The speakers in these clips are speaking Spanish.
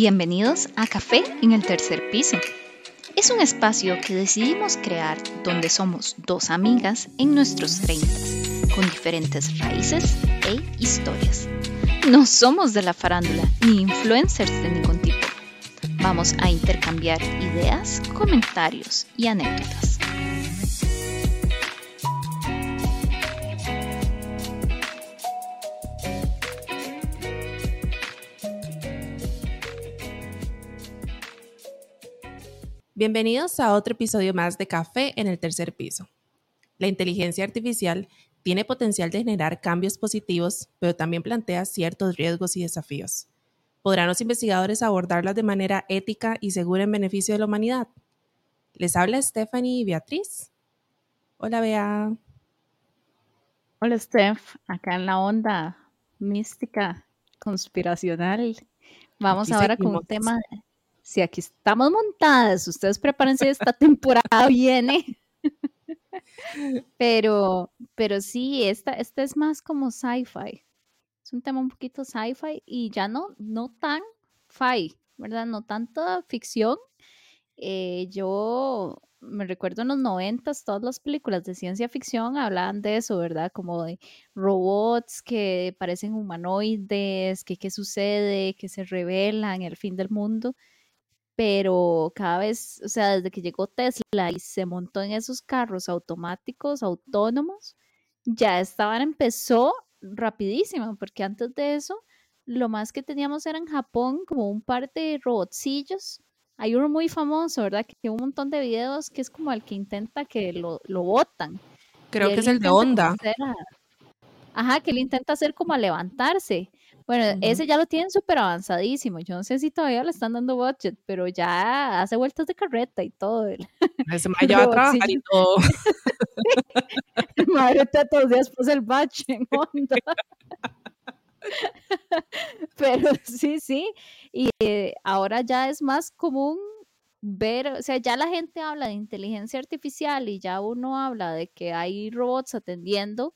Bienvenidos a Café en el tercer piso. Es un espacio que decidimos crear donde somos dos amigas en nuestros 30, con diferentes raíces e historias. No somos de la farándula ni influencers de ningún tipo. Vamos a intercambiar ideas, comentarios y anécdotas. Bienvenidos a otro episodio más de Café en el tercer piso. La inteligencia artificial tiene potencial de generar cambios positivos, pero también plantea ciertos riesgos y desafíos. ¿Podrán los investigadores abordarlas de manera ética y segura en beneficio de la humanidad? Les habla Stephanie y Beatriz. Hola, Bea. Hola, Steph. Acá en la onda mística, conspiracional. Vamos ahora con un tema si aquí estamos montadas, ustedes prepárense, esta temporada viene. pero, pero sí, esta, esta es más como sci-fi. Es un tema un poquito sci-fi y ya no, no tan fi, ¿verdad? No tanta ficción. Eh, yo me recuerdo en los noventas, todas las películas de ciencia ficción hablaban de eso, ¿verdad? Como de robots que parecen humanoides, que qué sucede, que se revelan, el fin del mundo pero cada vez, o sea, desde que llegó Tesla y se montó en esos carros automáticos, autónomos, ya estaban, empezó rapidísimo, porque antes de eso, lo más que teníamos era en Japón como un par de robotcillos. Hay uno muy famoso, ¿verdad? Que tiene un montón de videos que es como el que intenta que lo, lo botan. Creo que es el de Onda. Ajá, que él intenta hacer como a levantarse. Bueno, ese ya lo tienen súper avanzadísimo. Yo no sé si todavía le están dando budget, pero ya hace vueltas de carreta y todo. Ese me lleva a trabajar y todo. Madre todos los días el batch en onda. pero sí, sí. Y eh, ahora ya es más común ver, o sea, ya la gente habla de inteligencia artificial y ya uno habla de que hay robots atendiendo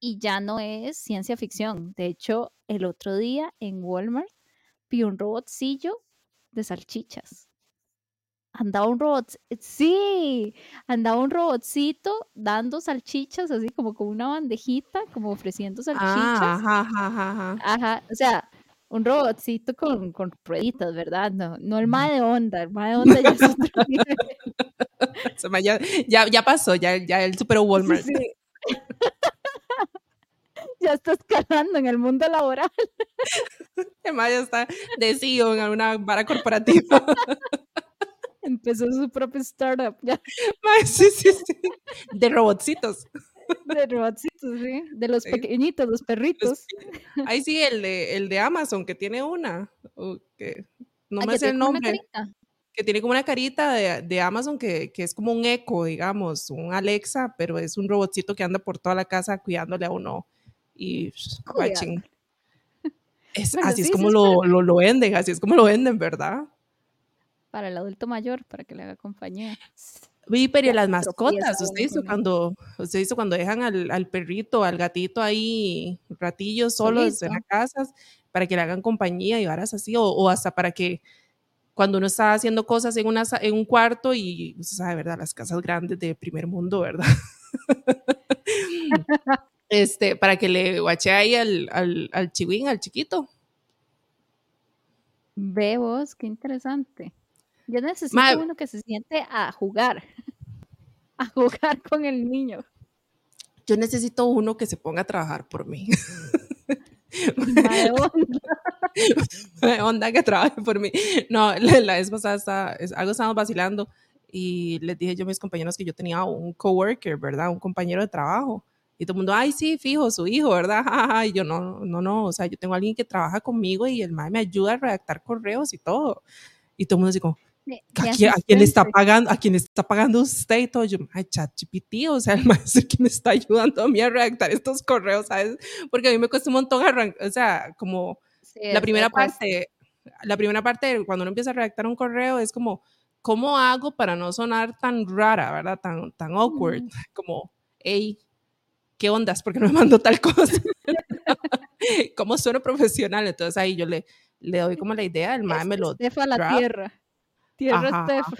y ya no es ciencia ficción. De hecho, el otro día en Walmart vi un robotcillo de salchichas. Andaba un robot, sí, andaba un robotcito dando salchichas, así como con una bandejita, como ofreciendo salchichas. ajá, ajá, ajá. Ajá, o sea, un robotcito con, con rueditas, ¿verdad? No, no el mae de onda, el mae de onda ya es otro ya, ya, ya, pasó, ya, ya él superó Walmart. Sí. ya está escalando en el mundo laboral. Además, ya está de CEO en alguna vara corporativa. Empezó su propio startup. Ya. sí, sí, sí. De robotcitos. De robotcitos, sí. De los pequeñitos, los perritos. Ahí sí, el de, el de Amazon, que tiene una. Que no ah, me sé el nombre. Que tiene como una carita de, de Amazon que, que, es como un eco, digamos, un Alexa, pero es un robotcito que anda por toda la casa cuidándole a uno y watching. así es como lo, lo, lo, venden, así es como lo venden, ¿verdad? Para el adulto mayor, para que le haga compañía. Sí, pero las mascotas, usted hizo cuando, usted hizo cuando dejan al, al, perrito, al gatito ahí ratillos solos en las casas para que le hagan compañía y varas así, o, o, hasta para que cuando uno está haciendo cosas en, una, en un cuarto y usted sabe, ¿verdad? Las casas grandes de primer mundo, ¿verdad? este, para que le guache ahí al, al, al chihuín, al chiquito. Ve vos, qué interesante. Yo necesito uno que se siente a jugar, a jugar con el niño. Yo necesito uno que se ponga a trabajar por mí. onda. onda que trabaje por mí. No, la, vez pasada algo estábamos vacilando y les dije yo a mis compañeros que yo tenía un coworker, ¿verdad? Un compañero de trabajo y todo el mundo, ay, sí, fijo, su hijo, ¿verdad? Y yo, no, no, no, o sea, yo tengo a alguien que trabaja conmigo y el mae me ayuda a redactar correos y todo. Y todo el mundo así como, ¿a quién, le está pagando? ¿A quién está pagando usted? Y todo, yo, ay, ChatGPT, o sea, el maestro que me está ayudando a mí a redactar estos correos, ¿sabes? Porque a mí me cuesta un montón arrancar, o sea, como la primera parte, la primera parte, cuando uno empieza a redactar un correo, es como, ¿cómo hago para no sonar tan rara, ¿verdad? Tan, tan awkward, como, hey, ¿qué ondas? porque no me mandó tal cosa? ¿Cómo sueno profesional? Entonces ahí yo le, le doy como la idea, el mae me lo Estefa la draft. tierra. Tierra Estefa.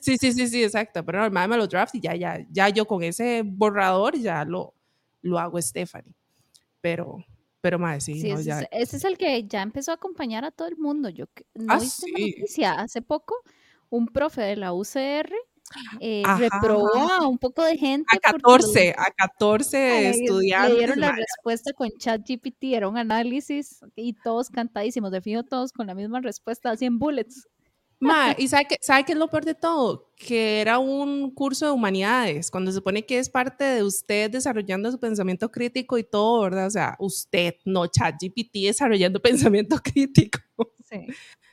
Sí, sí, sí, sí, exacto. Pero no, el mae me lo draft y ya, ya, ya yo con ese borrador ya lo, lo hago Stephanie. Pero, pero mae, sí, Sí, no, ese, ya. es, ese es el que ya empezó a acompañar a todo el mundo. Yo no Ah, una sí. noticia hace poco, un profe de la UCR eh, reprobó a un poco de gente A porque los- 14, a 14 le, le estudiantes. dieron la respuesta con ChatGPT, era un análisis y todos cantadísimos, de fijo todos con la misma respuesta, así en bullets. mae, ¿y sabe qué, sabe qué es lo peor de todo? Que era un curso de humanidades, cuando se supone que es parte de usted desarrollando su pensamiento crítico y todo, ¿verdad? O sea, usted, no ChatGPT desarrollando pensamiento crítico. Sí,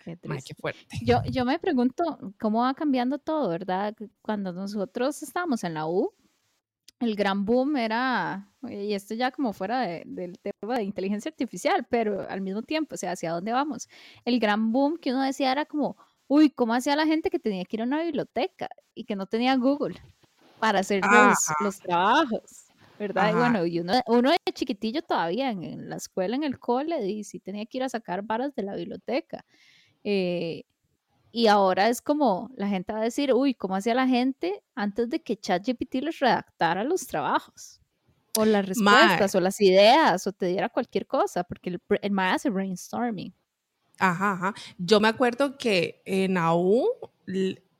qué triste. qué fuerte. Yo, yo me pregunto cómo va cambiando todo, ¿verdad? Cuando nosotros estábamos en la U, el gran boom era, y esto ya como fuera de- del tema de inteligencia artificial, pero al mismo tiempo, o sea, ¿hacia dónde vamos? El gran boom que uno decía era como, uy, ¿cómo hacía la gente que tenía que ir a una biblioteca y que no tenía Google para hacer los, Ajá. los trabajos? ¿Verdad? Y Ajá. bueno, y uno, uno de chiquitillo todavía en, en la escuela, en el cole, y sí tenía que ir a sacar varas de la biblioteca. Eh, y ahora es como la gente va a decir, uy, ¿cómo hacía la gente antes de que ChatGPT les redactara los trabajos? O las respuestas, o las ideas, o te diera cualquier cosa, porque el, el mae hace brainstorming. Ajá, ajá. Yo me acuerdo que en AU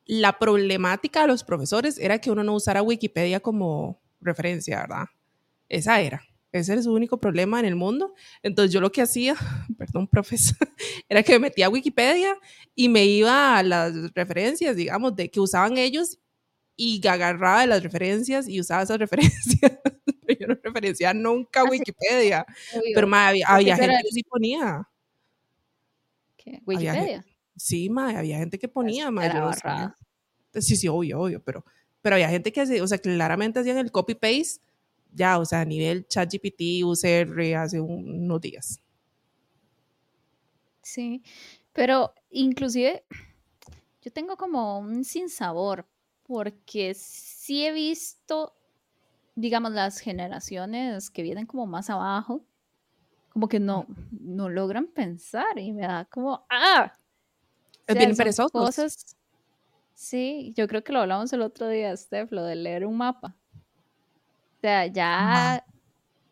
la problemática de los profesores era que uno no usara Wikipedia como referencia, ¿verdad? Esa era. Ese era su único problema en el mundo. Entonces yo lo que hacía, perdón, profesor, era que me metía a Wikipedia y me iba a las referencias, digamos, de que usaban ellos y agarraba de las referencias y usaba esas referencias. Yo no referenciaba nunca Ah. Wikipedia. Obvio, Pero ma, había, había eso era gente que sí ponía. ¿qué? había Wikipedia. Sí, ma, había gente que ponía, ma, era yo no. Sí, sí, obvio, obvio, pero, pero había gente que, o sea, claramente hacían el copy-paste, ya, o sea, a nivel ChatGPT, UCR, hace un- unos días. Sí, pero inclusive yo tengo como un sinsabor, porque sí he visto, digamos, las generaciones que vienen como más abajo, como que no, no logran pensar y me da como, ¡ah! O sea, bien perezosos. cosas, sí, yo creo que lo hablamos el otro día, Steph, lo de leer un mapa. Sea, ya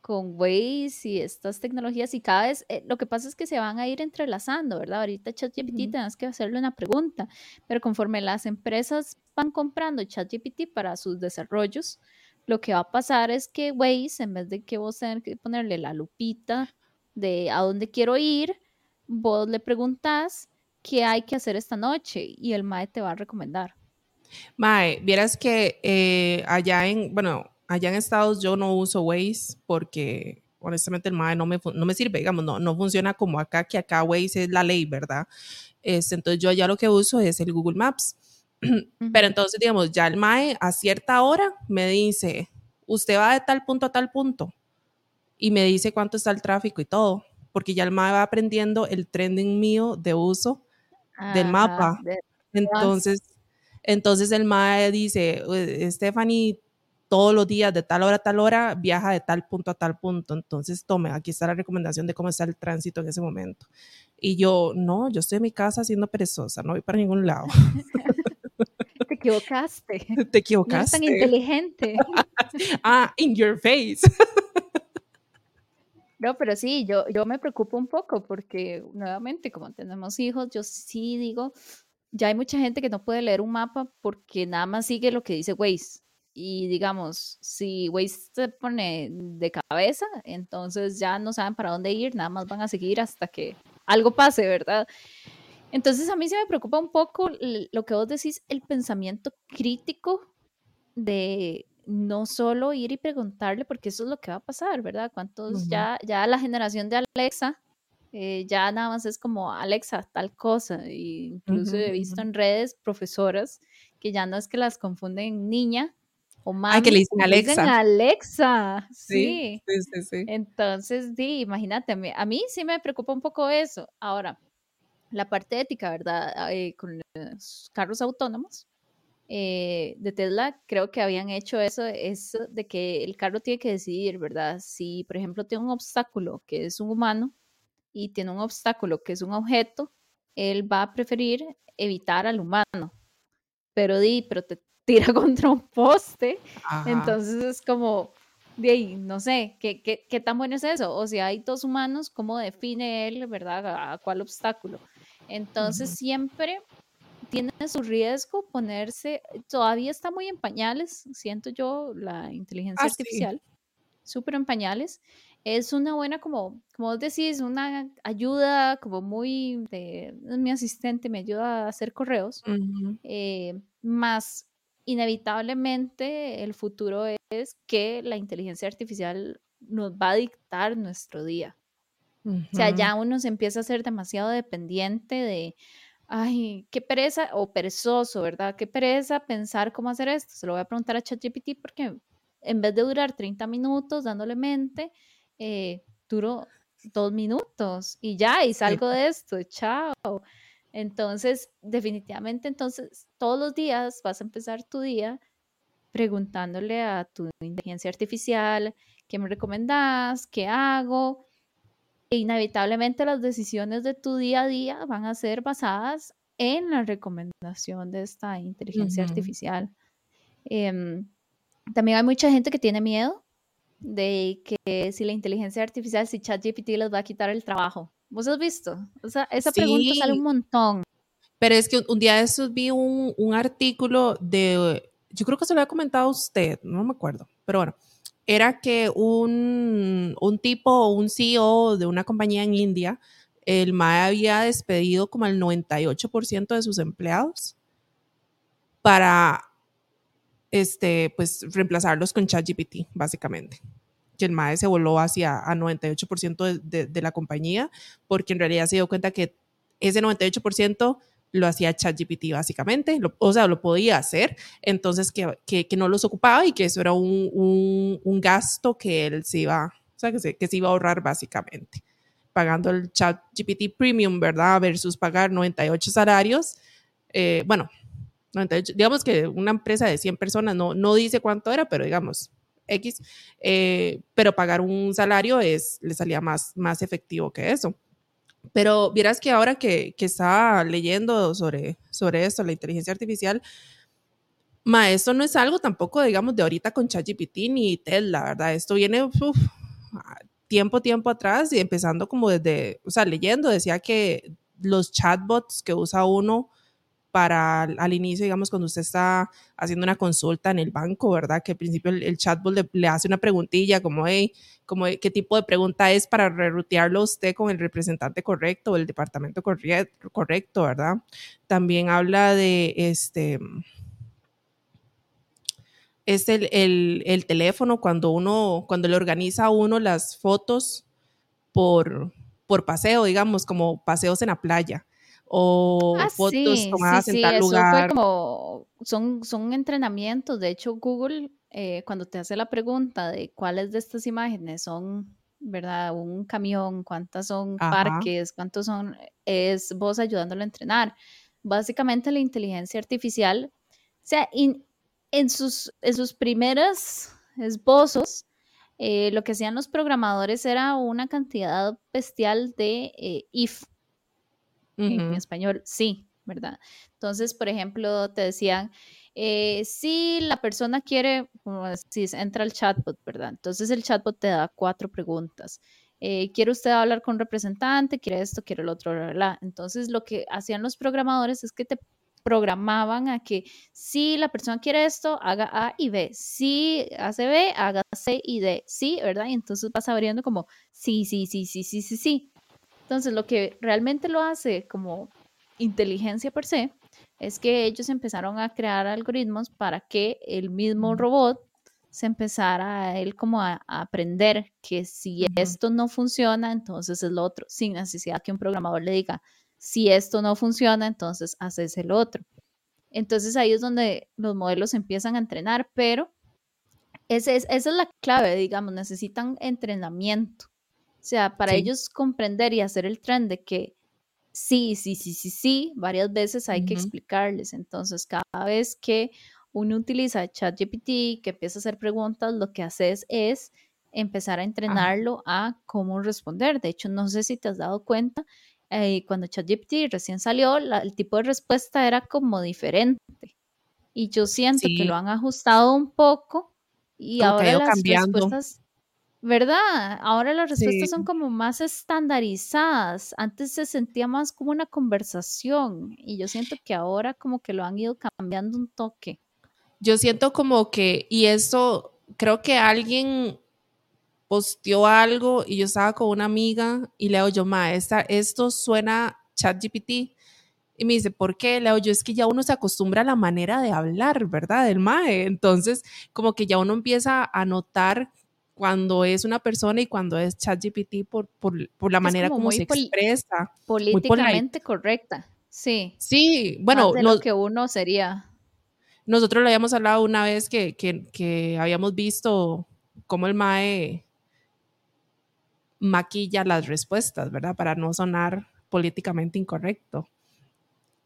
con Waze y estas tecnologías y cada vez eh, lo que pasa es que se van a ir entrelazando, ¿verdad? Ahorita ChatGPT tenés que hacerle una pregunta, pero conforme las empresas van comprando ChatGPT para sus desarrollos, lo que va a pasar es que Waze, en vez de que vos tener que ponerle la lupita de a dónde quiero ir, vos le preguntas qué hay que hacer esta noche y el MAE te va a recomendar. Mae, vieras que eh, allá en, bueno, allá en Estados yo no uso Waze porque honestamente el Mae no me, no me sirve, digamos, no, no funciona como acá, que acá Waze es la ley, ¿verdad? Este, entonces yo allá lo que uso es el Google Maps. Pero entonces, digamos, ya el MAE a cierta hora me dice, usted va de tal punto a tal punto y me dice cuánto está el tráfico y todo, porque ya el MAE va aprendiendo el trending mío de uso del mapa. de- Entonces, entonces el MAE dice, "Eh, Stephanie, todos los días de tal hora a tal hora viaja de tal punto a tal punto. Entonces, tome, aquí está la recomendación de cómo está el tránsito en ese momento. Y yo, no, yo estoy en mi casa siendo perezosa, no voy para ningún lado. te equivocaste. Te No eres tan equivocaste. inteligente. Ah, in your face. No, pero sí, yo, yo me preocupo un poco porque nuevamente, como tenemos hijos, yo sí digo, ya hay mucha gente que no puede leer un mapa porque nada más sigue lo que dice Waze. Y digamos, si Waze se pone de cabeza, entonces ya no saben para dónde ir, nada más van a seguir hasta que algo pase, ¿verdad? Entonces a mí se me preocupa un poco lo que vos decís, el pensamiento crítico de no solo ir y preguntarle, porque eso es lo que va a pasar, ¿verdad? ¿Cuántos Ujú. ya, ya la generación de Alexa, eh, ya nada más es como Alexa, tal cosa. y incluso Ujú, he visto ujú. en redes profesoras que ya no es que las confunden niña o mami, Ah, que le dicen le dicen Alexa. Alexa, Sí, sí. sí, sí. Entonces, sí, imagínate, a mí, a mí sí me preocupa un poco eso. Ahora, la parte ética, ¿verdad? Ah, eh, con los carros autónomos eh, de Tesla, creo que habían hecho eso, eso de que el carro tiene que decidir, ¿verdad? Si, por ejemplo, tiene un obstáculo que es un humano, y tiene un obstáculo que es un objeto, él va a preferir evitar al humano. Pero di, pero te tira contra un poste. Entonces es como, de ahí, no sé, ¿qué, ¿qué, qué, tan bueno es eso? O si hay dos humanos, ¿cómo define él, verdad, a, cuál obstáculo? Entonces siempre tiene su riesgo ponerse, todavía está muy en pañales, siento yo, la inteligencia ah, artificial, súper en pañales. Es una buena, como, como vos decís, una ayuda como muy de, mi asistente me ayuda a hacer correos, eh, más inevitablemente el futuro es que la inteligencia artificial nos va a dictar nuestro día. O sea, ya uno se empieza a ser demasiado dependiente de, ay, qué pereza o perezoso, ¿verdad? Qué pereza pensar cómo hacer esto. Se lo voy a preguntar a ChatGPT porque en vez de durar 30 minutos dándole mente, eh, duro dos minutos y ya, y salgo de esto, chao. Entonces, definitivamente, entonces, todos los días vas a empezar tu día preguntándole a tu inteligencia artificial, ¿qué me recomendás? ¿Qué hago? E inevitablemente las decisiones de tu día a día van a ser basadas en la recomendación de esta inteligencia artificial. Em, también hay mucha gente que tiene miedo de que si la inteligencia artificial, si ChatGPT les va a quitar el trabajo. ¿Vos has visto? O sea, esa pregunta sale un montón. Pero es que un día de vi un, un, artículo de, yo creo que se lo había comentado a usted, no me acuerdo, pero bueno, era que un, un tipo, un CEO de una compañía en India, el MAE había despedido como el 98% de sus empleados para, este, pues, reemplazarlos con ChatGPT, básicamente que el MAE se voló hacia a 98% de, de, la compañía, porque en realidad se dio cuenta que ese 98% lo hacía ChatGPT básicamente, o sea, lo podía hacer, entonces que, que, que, no los ocupaba y que eso era un, un, un gasto que él se iba, o sea, que se, que se iba a ahorrar básicamente, pagando el ChatGPT Premium, ¿verdad? Versus pagar 98 salarios, eh, bueno, 98, digamos que una empresa de 100 personas no, no dice cuánto era, pero digamos, X, eh, pero pagar un salario es, le salía más, más efectivo que eso. Pero vieras que ahora que, que estaba leyendo sobre, sobre esto, la inteligencia artificial, ma, esto no es algo tampoco, digamos, de ahorita con ChatGPT ni Tesla, ¿verdad? Esto viene tiempo, tiempo atrás y empezando como desde, o sea, leyendo, decía que los chatbots que usa uno para al inicio, digamos, cuando usted está haciendo una consulta en el banco, ¿verdad? Que al principio el, chatbot le, hace una preguntilla como, hey, como, ¿qué tipo de pregunta es para rerutearlo usted con el representante correcto o el departamento correcto, ¿verdad? También habla de este es el, el, el, teléfono cuando uno, cuando le organiza uno las fotos por, por paseo, digamos, como paseos en la playa o ah, fotos tomadas en tal lugar. como, son, son entrenamientos. De hecho, Google, eh, cuando te hace la pregunta de cuáles de estas imágenes son, ¿verdad? Un camión, cuántas son parques, cuántos son, es vos ayudándolo a entrenar. Básicamente la inteligencia artificial, o sea, en, sus, en sus primeros esbozos, eh, lo que hacían los programadores era una cantidad bestial de eh, if, en español, sí, ¿verdad? Entonces, por ejemplo, te decían, eh, si la persona quiere, si entra el chatbot, ¿verdad? Entonces el chatbot te da cuatro preguntas. Eh, ¿Quiere usted hablar con un representante? ¿Quiere esto? ¿Quiere el otro? Entonces lo que hacían los programadores es que te programaban a que si la persona quiere esto, haga A y B. Si hace B, haga C y D. Sí, ¿verdad? Y entonces vas abriendo como sí, sí, sí, sí, sí, sí, sí. Entonces, lo que realmente lo hace como inteligencia per se es que ellos empezaron a crear algoritmos para que el mismo robot se empezara a él como a, aprender que si esto no funciona, entonces es lo otro, sin necesidad que un programador le diga, si esto no funciona, entonces haces el otro. Entonces ahí es donde los modelos empiezan a entrenar, pero esa es, esa es la clave, digamos, necesitan entrenamiento. O sea, para ellos comprender y hacer el tren de que sí, sí, sí, sí, sí, varias veces hay que explicarles. Entonces, cada vez que uno utiliza ChatGPT, que empieza a hacer preguntas, lo que haces es empezar a entrenarlo a cómo responder. De hecho, no sé si te has dado cuenta, eh, cuando ChatGPT recién salió, el tipo de respuesta era como diferente. Y yo siento que lo han ajustado un poco y ahora las respuestas, ¿verdad? Ahora las respuestas son como más estandarizadas. Antes se sentía más como una conversación y yo siento que ahora como que lo han ido cambiando un toque. Yo siento como que, y eso, creo que alguien posteó algo y yo estaba con una amiga y le digo yo, ma, esto suena ChatGPT. Y me dice, ¿por qué? Le digo yo, es que ya uno se acostumbra a la manera de hablar, ¿verdad? Del MAE. Entonces, como que ya uno empieza a notar cuando es una persona y cuando es ChatGPT por, por, por la manera como, se expresa. Políticamente correcta, sí. Sí, bueno. lo que uno sería. Nosotros lo habíamos hablado una vez que, que, que habíamos visto cómo el MAE maquilla las respuestas, ¿verdad? Para no sonar políticamente incorrecto.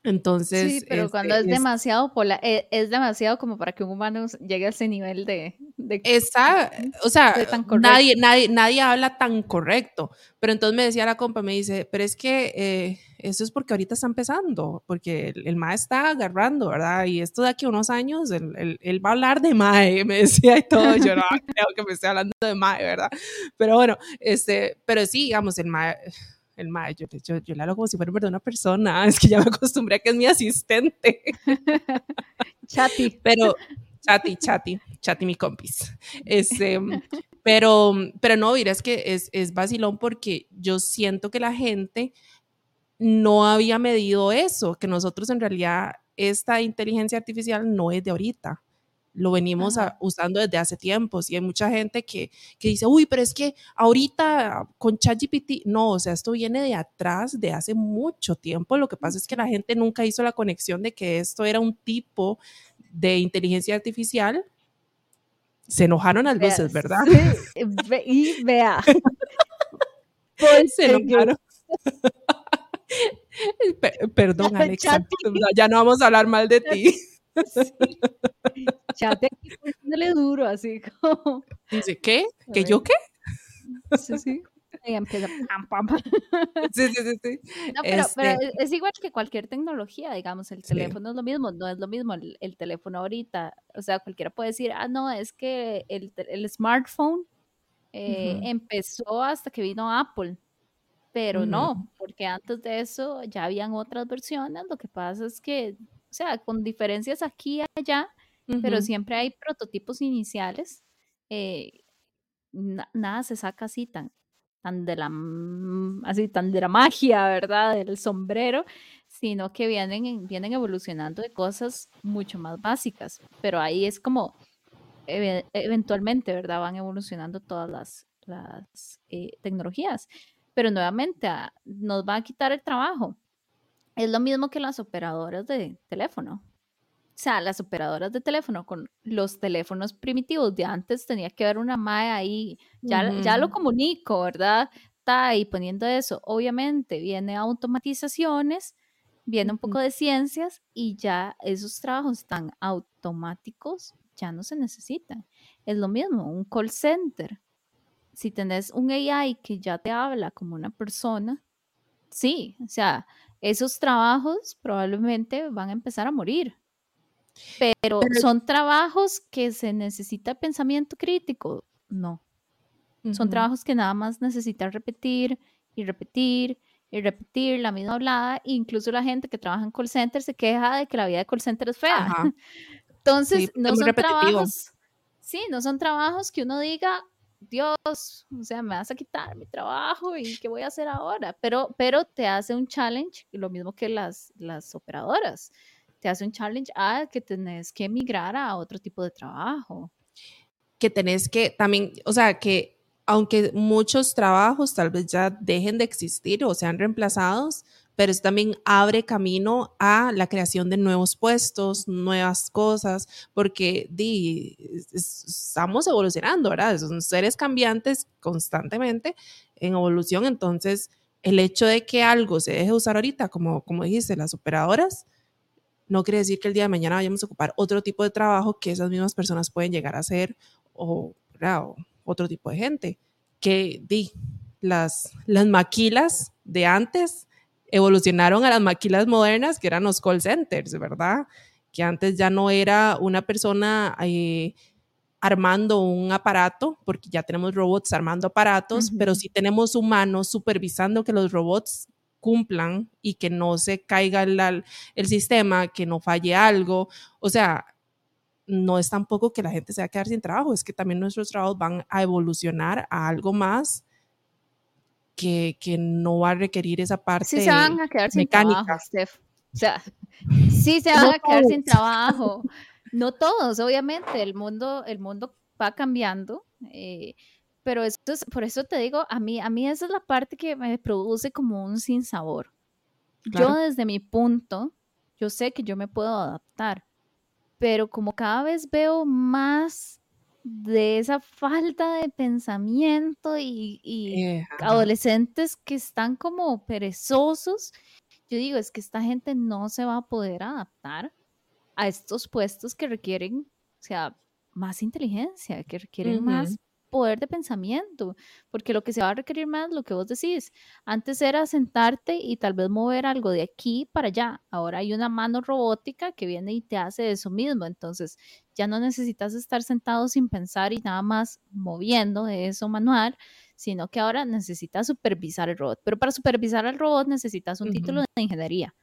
Entonces. Sí, pero cuando es, demasiado e, es, demasiado como para que un humano llegue a ese nivel de. de está, o sea, nadie, nadie, nadie habla tan correcto. Pero entonces me decía la compa, me dice, pero es que eh, eso es porque ahorita está empezando, porque el, MAE está agarrando, ¿verdad? Y esto de aquí a unos años, él, él, va a hablar de MAE, me decía y todo. Yo no creo que me esté hablando de MAE, ¿verdad? Pero bueno, este, pero sí, digamos, el MAE el mae, yo, yo, yo, le hablo como si fuera una persona, es que ya me acostumbré a que es mi asistente. Chati. Pero, Chati, Chati, Chati, mi compis. Este, pero, pero no, mira, es que es, es vacilón porque yo siento que la gente no había medido eso, que nosotros en realidad esta inteligencia artificial no es de ahorita lo venimos usando desde hace tiempos y hay mucha gente que, que, dice, uy, pero es que ahorita con ChatGPT, no, o sea, esto viene de atrás, de hace mucho tiempo. Lo que pasa es que la gente nunca hizo la conexión de que esto era un tipo de inteligencia artificial. Se enojaron las veces, ¿verdad? y vea. Se enojaron. Perdón, Alexa, ya no vamos a hablar mal de ti. Sí. Chate duro, así como. Dice, ¿qué? ¿Que yo qué? Sí, sí. Y empieza pam, pam, Sí, sí, sí. sí. No, pero, pero, este es igual que cualquier tecnología, digamos, el teléfono es lo mismo, no es lo mismo el, el, teléfono ahorita. O sea, cualquiera puede decir, ah, no, es que el, el smartphone eh, empezó hasta que vino Apple. Pero no, porque antes de eso ya habían otras versiones. Lo que pasa es que o sea, con diferencias aquí y allá, pero siempre hay prototipos iniciales. Eh, nada se saca así tan, tan de la así tan de la magia, ¿verdad? Del sombrero, sino que vienen, vienen evolucionando de cosas mucho más básicas. Pero ahí es como eventualmente, ¿verdad? Van evolucionando todas las, las eh, tecnologías. Pero nuevamente ah, nos va a quitar el trabajo. Es lo mismo que las operadoras de teléfono. O sea, las operadoras de teléfono con los teléfonos primitivos de antes tenía que haber una MAE ahí, ya, ya lo comunico, ¿verdad? Está ahí poniendo eso. Obviamente viene automatizaciones, viene un poco de ciencias y ya esos trabajos tan automáticos ya no se necesitan. Es lo mismo, un call center. Si tenés un AI que ya te habla como una persona, sí, o sea, esos trabajos probablemente van a empezar a morir. Pero, son trabajos que se necesita pensamiento crítico. No. Son trabajos que nada más necesitan repetir y repetir y repetir la misma hablada. Incluso la gente que trabaja en call center se queja de que la vida de call center es fea. Entonces, no son trabajos. Sí, no son trabajos que uno diga, Dios, o sea, me vas a quitar mi trabajo y qué voy a hacer ahora. Pero, pero te hace un challenge, lo mismo que las, las operadoras, te hace un challenge a que tenés que emigrar a otro tipo de trabajo. Que tenés que también, o sea, que aunque muchos trabajos tal vez ya dejen de existir o sean reemplazados, pero eso también abre camino a la creación de nuevos puestos, nuevas cosas, porque di, estamos evolucionando, ¿verdad? Son seres cambiantes constantemente en evolución, entonces el hecho de que algo se deje usar ahorita, como, como dijiste, las operadoras, no quiere decir que el día de mañana vayamos a ocupar otro tipo de trabajo que esas mismas personas pueden llegar a hacer o, otro tipo de gente. Que di, las, las maquilas de antes evolucionaron a las maquilas modernas, que eran los call centers, ¿verdad? Que antes ya no era una persona eh, armando un aparato, porque ya tenemos robots armando aparatos, pero sí tenemos humanos supervisando que los robots cumplan y que no se caiga el, el sistema, que no falle algo. O sea, no es tampoco que la gente se va a quedar sin trabajo, es que también nuestros trabajos van a evolucionar a algo más que, que no va a requerir esa parte sí se van a quedar sin mecánica. trabajo, Steph. O sea, sí se van a quedar sin trabajo. No todos, obviamente, el mundo, el mundo va cambiando. Eh, pero eso es, por eso te digo, a mí, a mí esa es la parte que me produce como un sinsabor. Yo desde mi punto, yo sé que yo me puedo adaptar, pero como cada vez veo más de esa falta de pensamiento y, Eh, adolescentes que están como perezosos, yo digo, es que esta gente no se va a poder adaptar a estos puestos que requieren, o sea, más inteligencia, que requieren más. Poder de pensamiento, porque lo que se va a requerir más, lo que vos decís, antes era sentarte y tal vez mover algo de aquí para allá, ahora hay una mano robótica que viene y te hace eso mismo, entonces ya no necesitas estar sentado sin pensar y nada más moviendo eso manual, sino que ahora necesitas supervisar el robot, pero para supervisar al robot necesitas un título de ingeniería.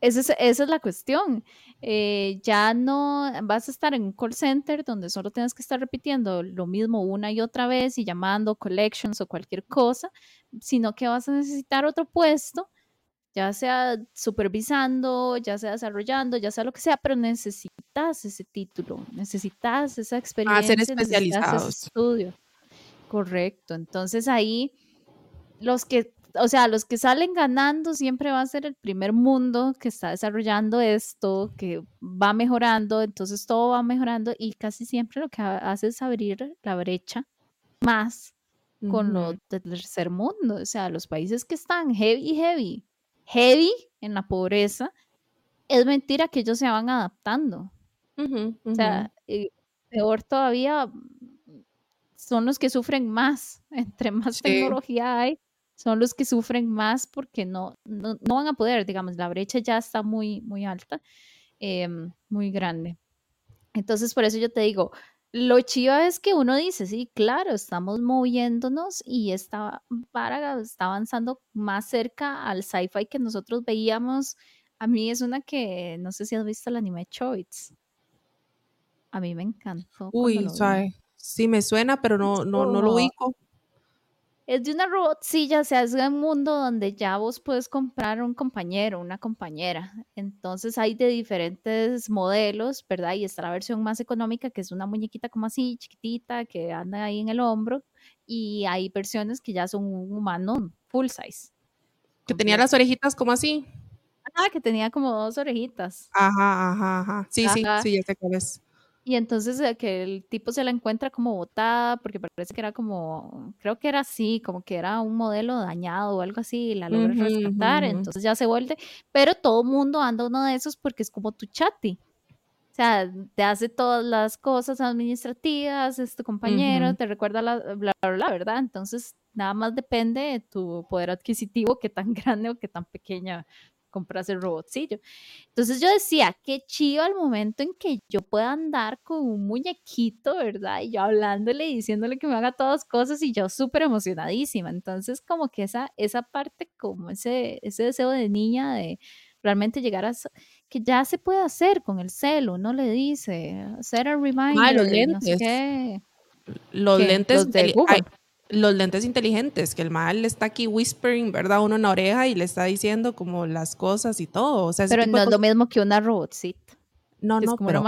Esa es, esa es la cuestión. Eh, ya no vas a estar en un call center donde solo tienes que estar repitiendo lo mismo una y otra vez y llamando collections o cualquier cosa, sino que vas a necesitar otro puesto, ya sea supervisando, ya sea desarrollando, ya sea lo que sea, pero necesitas ese título, necesitas esa A ser experiencia, necesitas ese especializados. estudio. Correcto. Entonces ahí los que, o sea, los que salen ganando siempre va a ser el primer mundo que está desarrollando esto, que va mejorando, entonces todo va mejorando y casi siempre lo que ha- hace es abrir la brecha más con lo Ujú. del tercer mundo, o sea, los países que están heavy, heavy, heavy en la pobreza, es mentira que ellos se van adaptando. O sea, eh, peor todavía mm, son los que sufren más. Entre más Sí. tecnología hay, son los que sufren más porque no, no, no van a poder, digamos, la brecha ya está muy, muy alta, em, muy grande. Entonces, por eso yo te digo, lo chiva es que uno dice, sí, claro, estamos moviéndonos y esta vara está avanzando más cerca al sci-fi que nosotros veíamos. A mí es una que, no sé si has visto el anime Choice. A mí me encantó Uy. Sí me suena, pero no, no, no lo ubico. Es de una robotcilla, o sea, es un mundo donde ya vos puedes comprar un compañero, una compañera. Entonces hay de diferentes modelos, ¿verdad? Y está la versión más económica, que es una muñequita como así, chiquitita, que anda ahí en el hombro. Y hay versiones que ya son un humano full size. Que tenía las orejitas como así. Ah, que tenía como dos orejitas. Ajá, ajá, ajá. Sí, sí, Ajá. sí, ya cuál es. Y entonces eh, que el tipo se la encuentra como botada, porque parece que era como, creo que era así, como que era un modelo dañado o algo así, y la logra rescatar, entonces ya se vuelve, pero todo mundo anda uno de esos porque es como tu chati. O sea, te hace todas las cosas administrativas, es tu compañero, te recuerda la, bla, bla, bla, ¿verdad? Entonces, nada más depende de tu poder adquisitivo, qué tan grande o qué tan pequeña compras el robotcillo. Entonces yo decía, qué chido al momento en que yo pueda andar con un muñequito, ¿verdad? Y yo hablándole y diciéndole que me haga todas cosas y yo súper emocionadísima. Entonces como que esa, esa parte, como ese, ese deseo de niña de realmente llegar a, que ya se puede hacer con el celo, uno le dice, hacer el los reminder no sé lentes. qué. Los ¿Qué? lentes, Los de Google. Los lentes inteligentes, que el mal está aquí whispering, ¿verdad? Uno en la oreja y le está diciendo como las cosas y todo. O sea, Pero no es lo mismo que una robotcita, No, que es no, como una pero,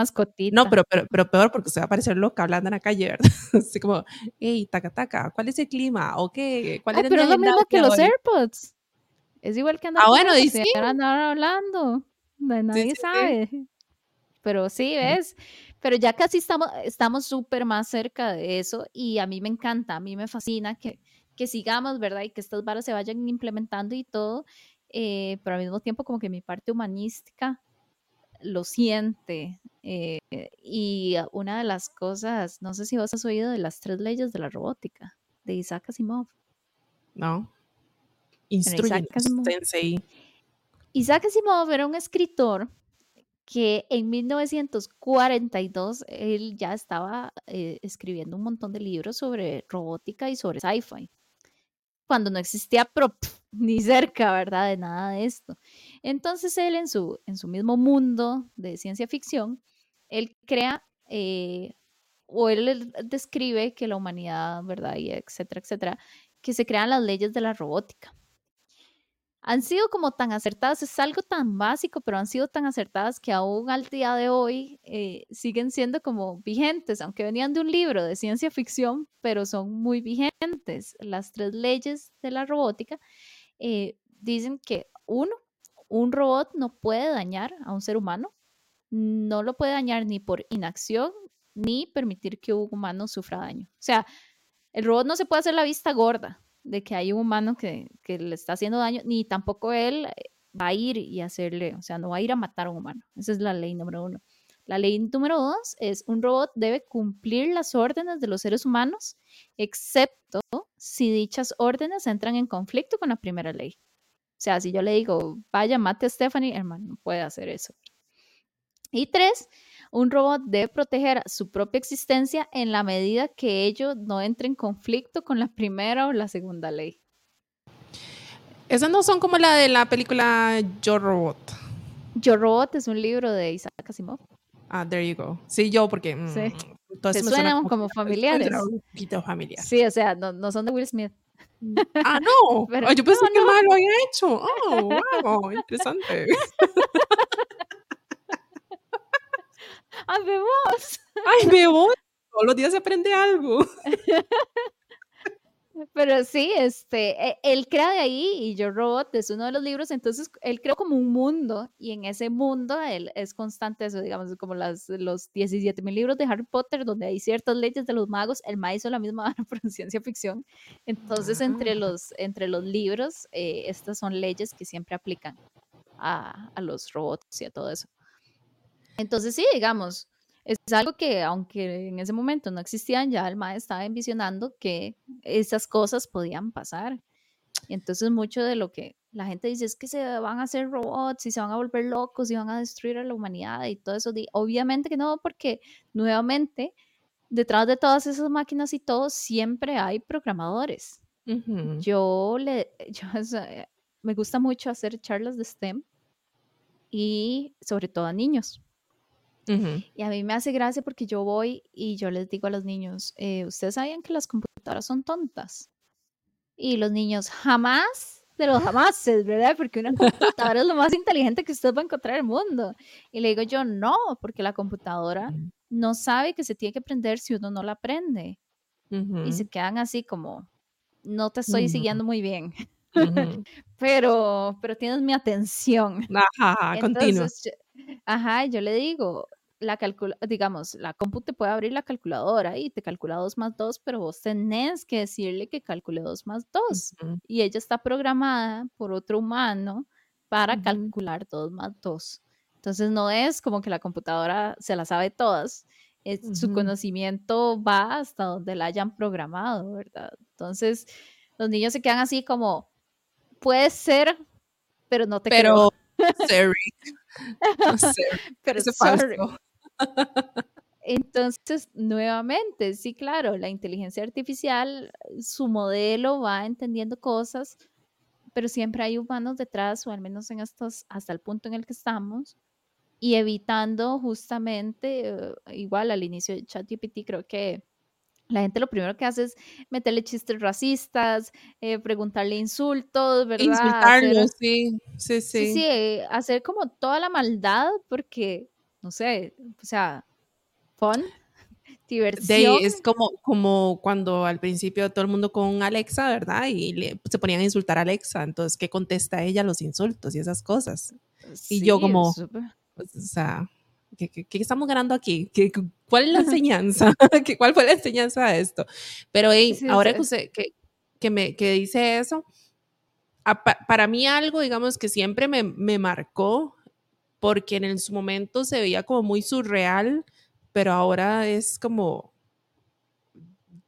no, mascotita. pero, pero, pero peor porque se va a parecer loca hablando en la calle, ¿verdad? Así como, hey, taca, taca, ¿cuál es el clima? ¿O qué? ¿Cuál mi pero es lo mismo que los? AirPods. Es igual que andar Ah, bueno, y sí, andar hablando. Nadie sí, sí. sabe. Pero sí, ¿ves? Pero ya casi estamos estamos súper más cerca de eso y a mí me encanta, a mí me fascina que, que sigamos, ¿verdad? Y que estas varas se vayan implementando y todo, eh, pero al mismo tiempo como que mi parte humanística lo siente. eh, y una de las cosas, no sé si vos has oído de las tres leyes de la robótica, de Isaac Asimov. ¿No? Isaac Asimov. Isaac Asimov era un escritor que en 1942 él ya estaba eh, escribiendo un montón de libros sobre robótica y sobre sci-fi, cuando no existía pero, pf, ni cerca, ¿verdad? De nada de esto. Entonces él en su, en su mismo mundo de ciencia ficción, él crea eh, o él describe que la humanidad, ¿verdad? Y etcétera, etcétera, que se crean las leyes de la robótica han sido como tan acertadas, es algo tan básico, pero han sido tan acertadas que aún al día de hoy eh, siguen siendo como vigentes, aunque venían de un libro de ciencia ficción, pero son muy vigentes. Las tres leyes de la robótica eh, dicen que uno, un robot no puede dañar a un ser humano, no lo puede dañar ni por inacción, ni permitir que un humano sufra daño. O sea, el robot no se puede hacer la vista gorda, de que hay un humano que, que, le está haciendo daño, ni tampoco él eh, va a ir y hacerle, o sea, no va a ir a matar a un humano. Esa es la ley número uno. La ley número dos es un robot debe cumplir las órdenes de los seres humanos, excepto si dichas órdenes entran en conflicto con la primera ley. O sea, si yo le digo, vaya, mate a Stephanie, hermano, no puede hacer eso. Y tres, un robot debe proteger su propia existencia en la medida que ello no entre en conflicto con la primera o la segunda ley. Esas no son como la de la película Yo Robot. Yo Robot es un libro de Isaac Asimov. Ah, there you go. Sí, yo, porque. Mm, sí. Te suenan como, como familiares. Un poquito familiar. Sí, o sea, no, no son de Will Smith. Ah, no. Pero, yo pensé no, que no. más lo había hecho. Oh, wow, interesante. ¡Ay, me! ¡Ay, me voy! Todos los días se aprende algo. Pero sí, este, él crea de ahí y Yo Robot es uno de los libros, entonces él creó como un mundo y en ese mundo él es constante eso, digamos, como las, los 17 mil libros de Harry Potter donde hay ciertas leyes de los magos, el ma hizo la misma por ciencia ficción, entonces entre los, entre los libros eh, estas son leyes que siempre aplican a, a los robots y a todo eso. Entonces sí, digamos, es algo que aunque en ese momento no existían, ya el maestro estaba envisionando que esas cosas podían pasar. Y entonces mucho de lo que la gente dice es que se van a hacer robots y se van a volver locos y van a destruir a la humanidad y todo eso. Obviamente que no, porque nuevamente detrás de todas esas máquinas y todo siempre hay programadores. Uh -huh. Yo le, yo, me gusta mucho hacer charlas de STEM y sobre todo a niños. Uh -huh. Y a mí me hace gracia porque yo voy y yo les digo a los niños, eh, ¿ustedes sabían que las computadoras son tontas? Y los niños, jamás de los jamases, ¿verdad? Porque una computadora es lo más inteligente que usted va a encontrar en el mundo. Y le digo yo, no, porque la computadora no sabe que se tiene que aprender si uno no la aprende. Uh -huh. Y se quedan así como, no te estoy uh -huh. siguiendo muy bien. pero, pero tienes mi atención. Ajá, continúa. Ajá, yo le digo, la calcula, digamos, la compu te puede abrir la calculadora y te calcula 2 más 2, pero vos tenés que decirle que calcule 2 más 2. Uh -huh. Y ella está programada por otro humano para uh -huh. calcular 2 más 2. Entonces no es como que la computadora se la sabe todas, es, uh -huh. su conocimiento va hasta donde la hayan programado, ¿verdad? Entonces los niños se quedan así como, puede ser, pero no te pero, creo. Sorry. No sé, pero. Entonces, nuevamente, sí, claro, la inteligencia artificial, su modelo va entendiendo cosas, pero siempre hay humanos detrás, o al menos en estos, hasta el punto en el que estamos, y evitando justamente, uh, igual al inicio de ChatGPT, creo que la gente lo primero que hace es meterle chistes racistas, eh, preguntarle insultos, ¿verdad? Insultarlo, hacer, sí, sí, sí. Sí, sí, eh, hacer como toda la maldad porque, no sé, o sea, fun, diversión. De, es como, como cuando al principio todo el mundo con Alexa, ¿verdad? Y le, se ponían a insultar a Alexa, entonces, ¿qué contesta ella los insultos y esas cosas? Sí, y yo como, pues, o sea, ¿Qué, ¿Qué, qué, estamos ganando aquí? ¿Qué, ¿Cuál es la enseñanza? ¿Cuál fue la enseñanza de esto? Pero hey, sí, ahora sí. Que, que, que, me, que dice eso, a, para mí algo, digamos, que siempre me, me marcó porque en su momento se veía como muy surreal, pero ahora es como,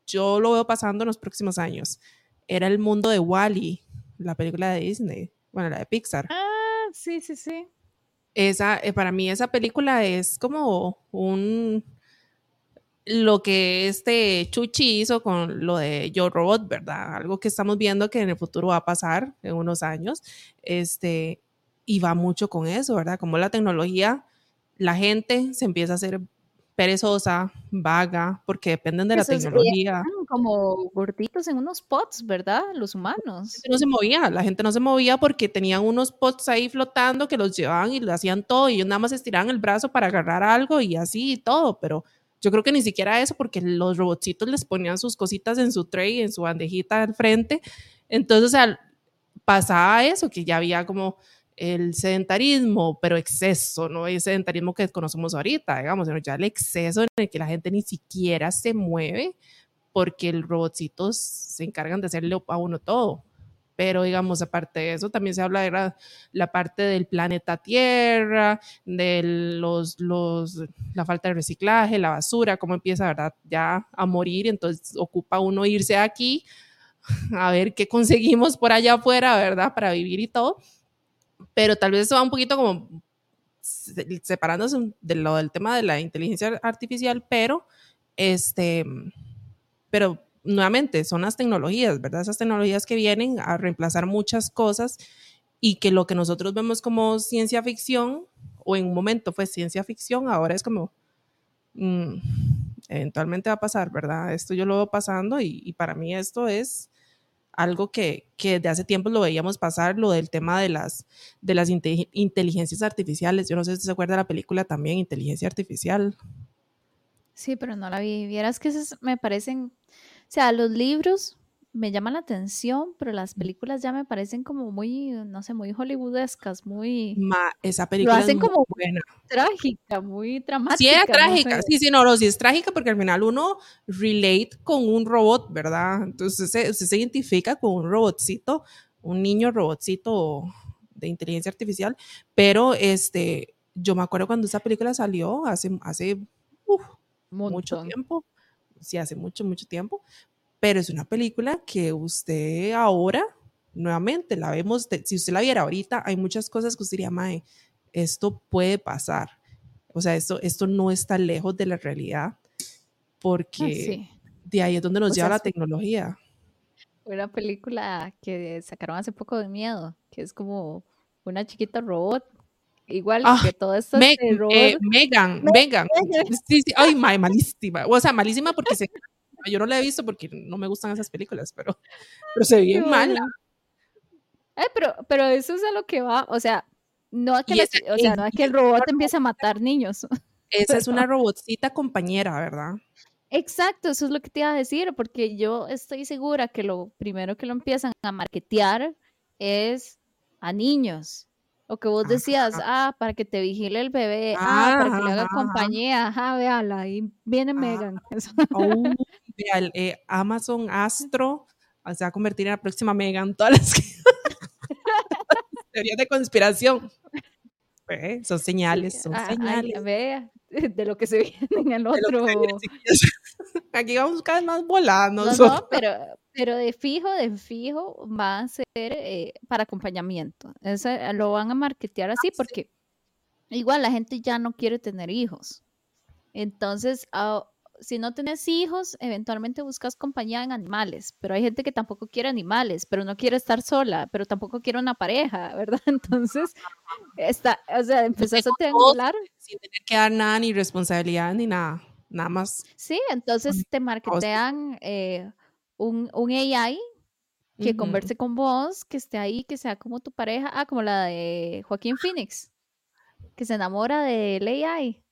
yo lo veo pasando en los próximos años. Era el mundo de Wally, la película de Disney, bueno, la de Pixar. Ah, sí, sí, sí. Esa, eh, para mí esa película es como un lo que este Chuchi hizo con lo de Yo Robot, ¿verdad? Algo que estamos viendo que en el futuro va a pasar en unos años. Este, y va mucho con eso, ¿verdad? Como la tecnología, la gente se empieza a hacer perezosa, vaga, porque dependen de la tecnología. Como gorditos en unos pots, ¿verdad? Los humanos. No se movía, la gente no se movía porque tenían unos pots ahí flotando que los llevaban y lo hacían todo y ellos nada más estiraban el brazo para agarrar algo y así y todo, pero yo creo que ni siquiera eso porque los robotcitos les ponían sus cositas en su tray, en su bandejita al frente. Entonces, o sea, pasaba eso, que ya había como el sedentarismo, pero exceso, no el sedentarismo que conocemos ahorita, digamos, sino ya el exceso en el que la gente ni siquiera se mueve porque los robotcitos se encargan de hacerle a uno todo. Pero digamos, aparte de eso, también se habla de la, parte del planeta Tierra, de los, los, la falta de reciclaje, la basura, cómo empieza, ¿verdad? Ya a morir, entonces ocupa uno irse aquí a ver qué conseguimos por allá afuera, ¿verdad? Para vivir y todo pero tal vez eso va un poquito como separándose de lo del tema de la inteligencia artificial, pero este, pero nuevamente son las tecnologías, ¿verdad? Esas tecnologías que vienen a reemplazar muchas cosas y que lo que nosotros vemos como ciencia ficción, o en un momento fue ciencia ficción, ahora es como, mm, eventualmente va a pasar, ¿verdad? Esto yo lo veo pasando y, y para mí esto es algo que, que de hace tiempo lo veíamos pasar, lo del tema de las, de las inteligencias artificiales. Yo no sé si se acuerda de la película también, Inteligencia Artificial. Sí, pero no la vi. Vieras que esas me parecen, o sea, los libros me llaman la atención, pero las películas ya me parecen como muy, no sé, muy hollywoodescas, muy... esa película lo hacen como buena. trágica, muy dramática. Sí, es trágica, sí, sí, no, no, sí es trágica porque al final uno relate con un robot, ¿verdad? Entonces usted se identifica con un robotcito, un niño robotcito de inteligencia artificial, pero este, yo me acuerdo cuando esa película salió hace, hace mucho tiempo, sí, hace mucho, mucho tiempo, pero es una película que usted ahora, nuevamente, la vemos, si usted la viera ahorita, hay muchas cosas que usted diría, Mae, esto puede pasar. O sea, esto, esto no está lejos de la realidad, porque ah, de ahí es donde nos lleva la tecnología. Una película que sacaron hace poco de miedo, que es como una chiquita robot igual ah, que todo esto Me, eh, Megan, Megan. Sí, sí. Ay, malísima. O sea, malísima porque se yo no la he visto porque no me gustan esas películas, pero, pero se ve bien mala. Eh, pero, pero eso es a lo que va, o sea, no es que, o sea, no es que el robot empiece a matar niños. Esa es una robotcita compañera, ¿verdad? Exacto, eso es lo que te iba a decir, porque yo estoy segura que lo primero que lo empiezan a marketear es a niños. O que vos decías, ah, para que te vigile el bebé, ah, para que le haga compañía, ajá, véala, ahí viene Megan. Oh, eh, Amazon Astro se va a convertir en la próxima Megan, todas las teorías de conspiración. son señales, son ah, señales. vea, de lo que se viene en el otro. Aquí vamos cada vez más volando. No, no, pero, pero de fijo, de fijo va a ser eh, para acompañamiento. Eso, eh, lo van a marketear así ah, porque igual la gente ya no quiere tener hijos. Entonces, ah, si no tienes hijos, eventualmente buscas compañía en animales, pero hay gente que tampoco quiere animales, pero no quiere estar sola, pero tampoco quiere una pareja, ¿verdad? Entonces, está, o sea, empezás a triangular. Sin tener que dar nada, ni responsabilidad, ni nada, nada más. Sí, entonces te marketean eh, un, un AI que converse con vos, que esté ahí, que sea como tu pareja, ah, como la de Joaquín Phoenix, que se enamora del AI.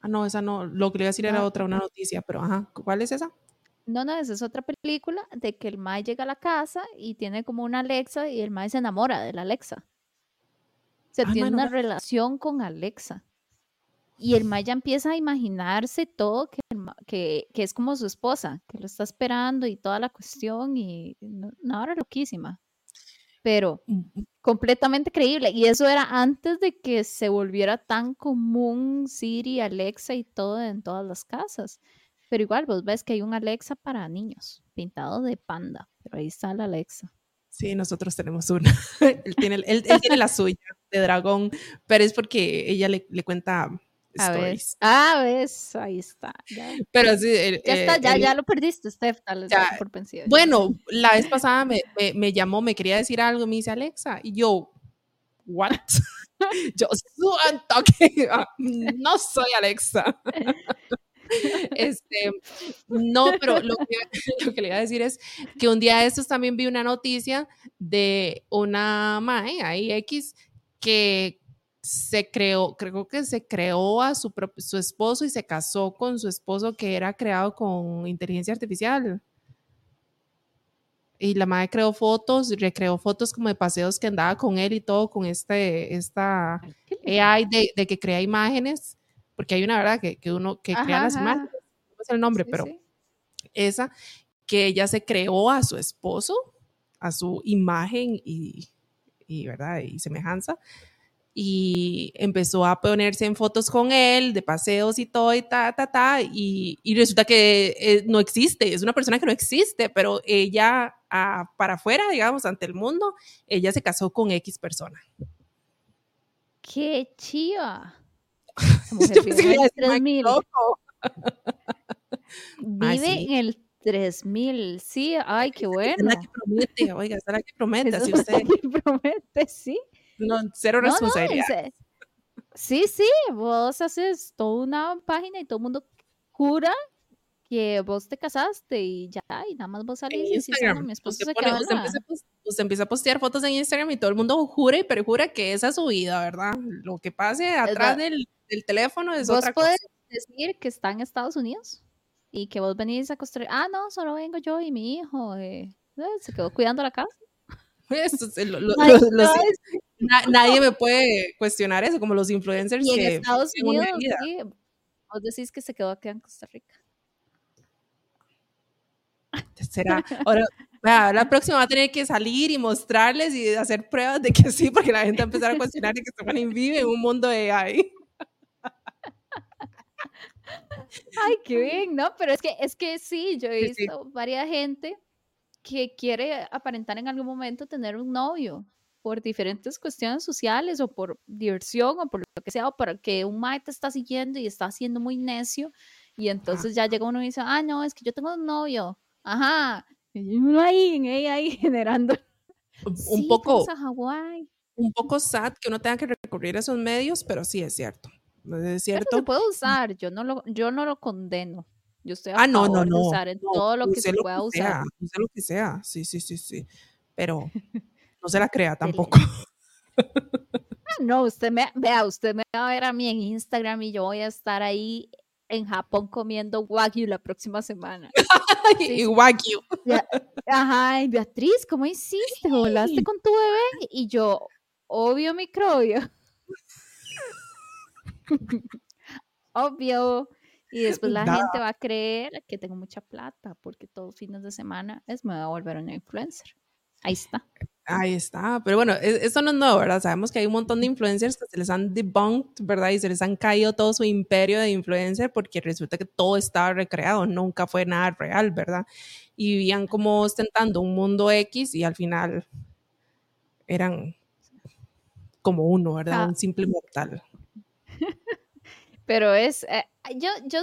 Ah, no, esa no, lo que le iba a decir era otra, una noticia, pero ajá, ¿cuál es esa? No, no, esa es otra película de que el Mae llega a la casa y tiene como una Alexa y el Mae se enamora de la Alexa. Se tiene una relación con Alexa. Y el Mae ya empieza a imaginarse todo que, que, que, es como su esposa, que lo está esperando y toda la cuestión y no ahora loquísima. pero completamente creíble. Y eso era antes de que se volviera tan común Siri, Alexa y todo en todas las casas. Pero igual, vos ves que hay un Alexa para niños, pintado de panda, pero ahí está la Alexa. Sí, nosotros tenemos una. él, tiene, él, tiene la suya de dragón, pero es porque ella le, le cuenta stories. Ah, ves, ahí está. Ya. Pero sí, ya está, ya, ya lo perdiste, Steph, tal por vencido. Bueno, la vez pasada me, me, me, llamó, me quería decir algo, me dice Alexa, y yo, ¿what? yo, no soy Alexa. Este, no, pero lo que, lo que, le iba a decir es que un día de estos también vi una noticia de una mae, ahí X, que se creó, creo que se creó a su, su esposo y se casó con su esposo que era creado con inteligencia artificial. Y la madre creó fotos, recreó fotos como de paseos que andaba con él y todo, con este, esta AI de, de que crea imágenes porque hay una verdad que, que uno que crea las imágenes, no sé el nombre, pero esa que ella se creó a su esposo, a su imagen y, y, ¿verdad? y semejanza, y empezó a ponerse en fotos con él, de paseos y todo, y ta, ta, ta, y, y resulta que eh, no existe, es una persona que no existe, pero ella, ah, para afuera, digamos, ante el mundo, ella se casó con X persona. ¡Qué chiva! Vive en el 3000, sí, ay, qué bueno. Es la que promete, oiga, es la que promete, si usted... que promete, sí. No, cero responsabilidad. sí, sí, vos haces toda una página y todo el mundo jura que vos te casaste y ya, y nada más vos salís y decís, mi esposo se pone, usted, empieza usted, empieza a postear fotos en Instagram y todo el mundo jura y perjura que esa es su vida, ¿verdad? Lo que pase atrás del el teléfono es ¿Vos otra puedes decir que está en Estados Unidos y que vos venís a construir, ah, no, solo vengo yo y mi hijo, eh, eh se quedó cuidando la casa. Eso, lo, lo, lo, na, nadie me puede cuestionar eso, como los influencers y que en Estados Unidos, sí, vos decís que se quedó aquí en Costa Rica. Será, ahora, la próxima va a tener que salir y mostrarles y hacer pruebas de que sí, porque la gente va a empezar a cuestionar de que Stephanie vive en un mundo de AI. Ay, qué bien, ¿no? Pero es que, es que sí, yo he visto varias gente que quiere aparentar en algún momento tener un novio por diferentes cuestiones sociales o por diversión o por lo que sea, o porque un mae te está siguiendo y está siendo muy necio y entonces ya llega uno y dice, ah, no, es que yo tengo un novio, ajá, y uno ahí, ahí generando. Un poco, un poco sad que uno tenga que recurrir a esos medios, pero sí es cierto. Es cierto. se puede usar, yo no lo, yo no lo condeno. Yo estoy a ah, no, no, no, usar en todo lo que se pueda usar. Use lo que sea, sí, sí, sí, sí. Pero no se la crea tampoco. Ah, no, usted me, vea, usted me va a ver a mí en Instagram y yo voy a estar ahí en Japón comiendo wagyu la próxima semana. y wagyu. Ajá, y Beatriz, ¿cómo hiciste? ¿Volaste con tu bebé? Y yo, obvio microbio. Obvio. Y después la gente va a creer que tengo mucha plata porque todos fines de semana es me voy a volver una influencer. Ahí está. Ahí está. Pero bueno, e, eso no es nuevo, ¿verdad? Sabemos que hay un montón de influencers que se les han debunked, ¿verdad? Y se les han caído todo su imperio de influencer porque resulta que todo estaba recreado, nunca fue nada real, ¿verdad? Y vivían como ostentando un mundo X y al final eran como uno, ¿verdad? Ah. Un simple mortal. Pero es, eh, yo, yo,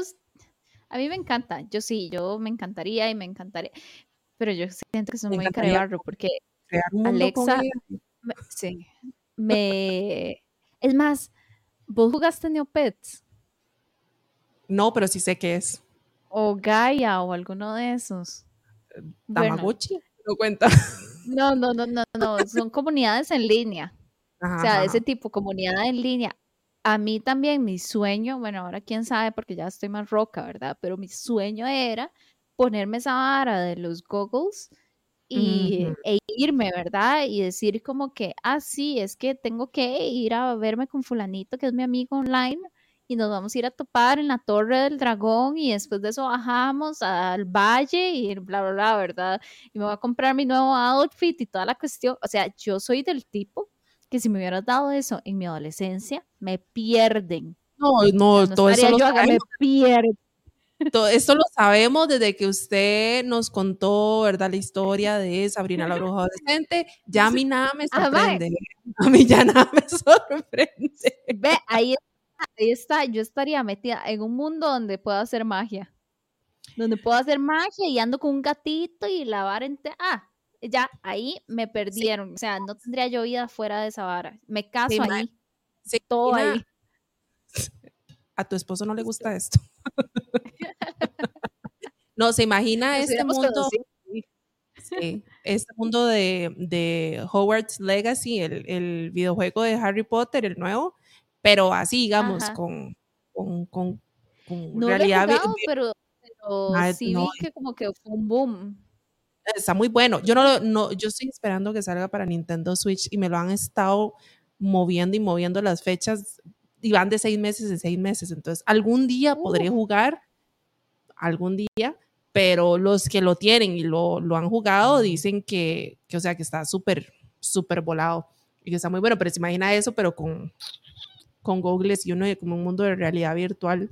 a mí me encanta, yo sí, yo me encantaría y me encantaría, pero yo siento que es muy barro porque Alexa, me, sí, me, es más, ¿vos jugaste Neopets? No, pero sí sé qué es. O Gaia o alguno de esos. Tamagotchi, no cuenta. No, no, no, no, no, son comunidades en línea. o sea, de ese tipo, comunidad en línea a mí también mi sueño, bueno, ahora quién sabe porque ya estoy más roca, ¿verdad? Pero mi sueño era ponerme esa vara de los goggles y, e irme, ¿verdad? Y decir como que, ah, sí, es que tengo que ir a verme con fulanito, que es mi amigo online, y nos vamos a ir a topar en la Torre del Dragón y después de eso bajamos al valle y bla, bla, bla, ¿verdad? Y me voy a comprar mi nuevo outfit y toda la cuestión. O sea, yo soy del tipo que si me hubieras dado eso en mi adolescencia, me pierden. No, no, todo eso lo me sabemos. pierden. Todo esto lo sabemos desde que usted nos contó, ¿verdad? La historia de Sabrina la bruja adolescente. Ya a mí nada me Ah, sorprende. A mí ya nada me sorprende. Ve, ahí está, ahí está. Yo estaría metida en un mundo donde puedo hacer magia. Donde puedo hacer magia y ando con un gatito y la vara entera. Ah, ya, ahí me perdieron. O sea, no tendría yo vida fuera de esa vara. Me caso Sí, ahí. Todo ahí. A tu esposo no le gusta esto. no, se imagina Nos este mundo. Sí, este mundo de, de Hogwarts Legacy, el, el videojuego de Harry Potter, el nuevo, pero así, digamos, Ajá. con, con, con, con No lo he realidad. jugado, pero, pero Ah, sí no, vi que como que fue un boom. Está muy bueno. Yo no, no, yo estoy esperando que salga para Nintendo Switch y me lo han estado moviendo y moviendo las fechas y van de seis meses en seis meses. Entonces, algún día podré Uh. jugar, algún día, pero los que lo tienen y lo, lo han jugado dicen que, que, o sea, que está súper, súper volado y que está muy bueno. Pero se imagina eso, pero con, con goggles y uno como un mundo de realidad virtual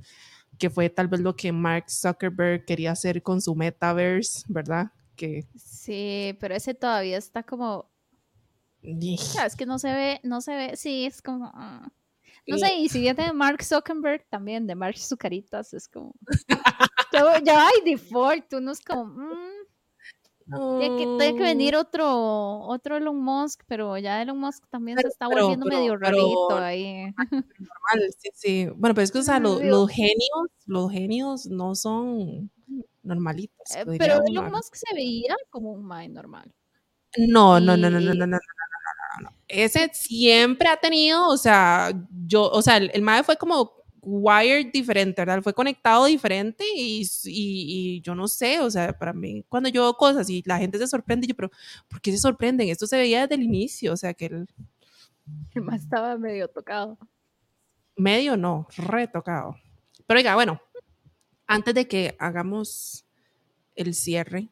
que fue tal vez lo que Mark Zuckerberg quería hacer con su metaverse, ¿verdad? Que Sí, pero ese todavía está como, es que no se ve, no se ve, sí, es como, ah. no sé, y si viene de Mark Zuckerberg también, de Mark Zucaritas, es como, ya, ya hay default, uno es como, mm, tiene que, tiene que venir otro, otro Elon Musk, pero ya Elon Musk también se está volviendo pero- medio pero- rarito ahí. normal, sí, sí. Bueno, pero es que, o sea, lo- Digo- los genios, los genios no son normalitos. Eh, pero Elon. Musk se veía como un man normal. No, no, no, no, no, no, no, no, no, no, no, no. Ese siempre ha tenido, o sea, yo, o sea, el, el mae fue como wired diferente, ¿verdad? Fue conectado diferente y, y, y yo no sé, o sea, para mí, cuando yo veo cosas y la gente se sorprende, yo, pero ¿por qué se sorprenden? Esto se veía desde el inicio, o sea, que el El man estaba medio tocado. medio no, retocado. Pero oiga, bueno, antes de que hagamos el cierre,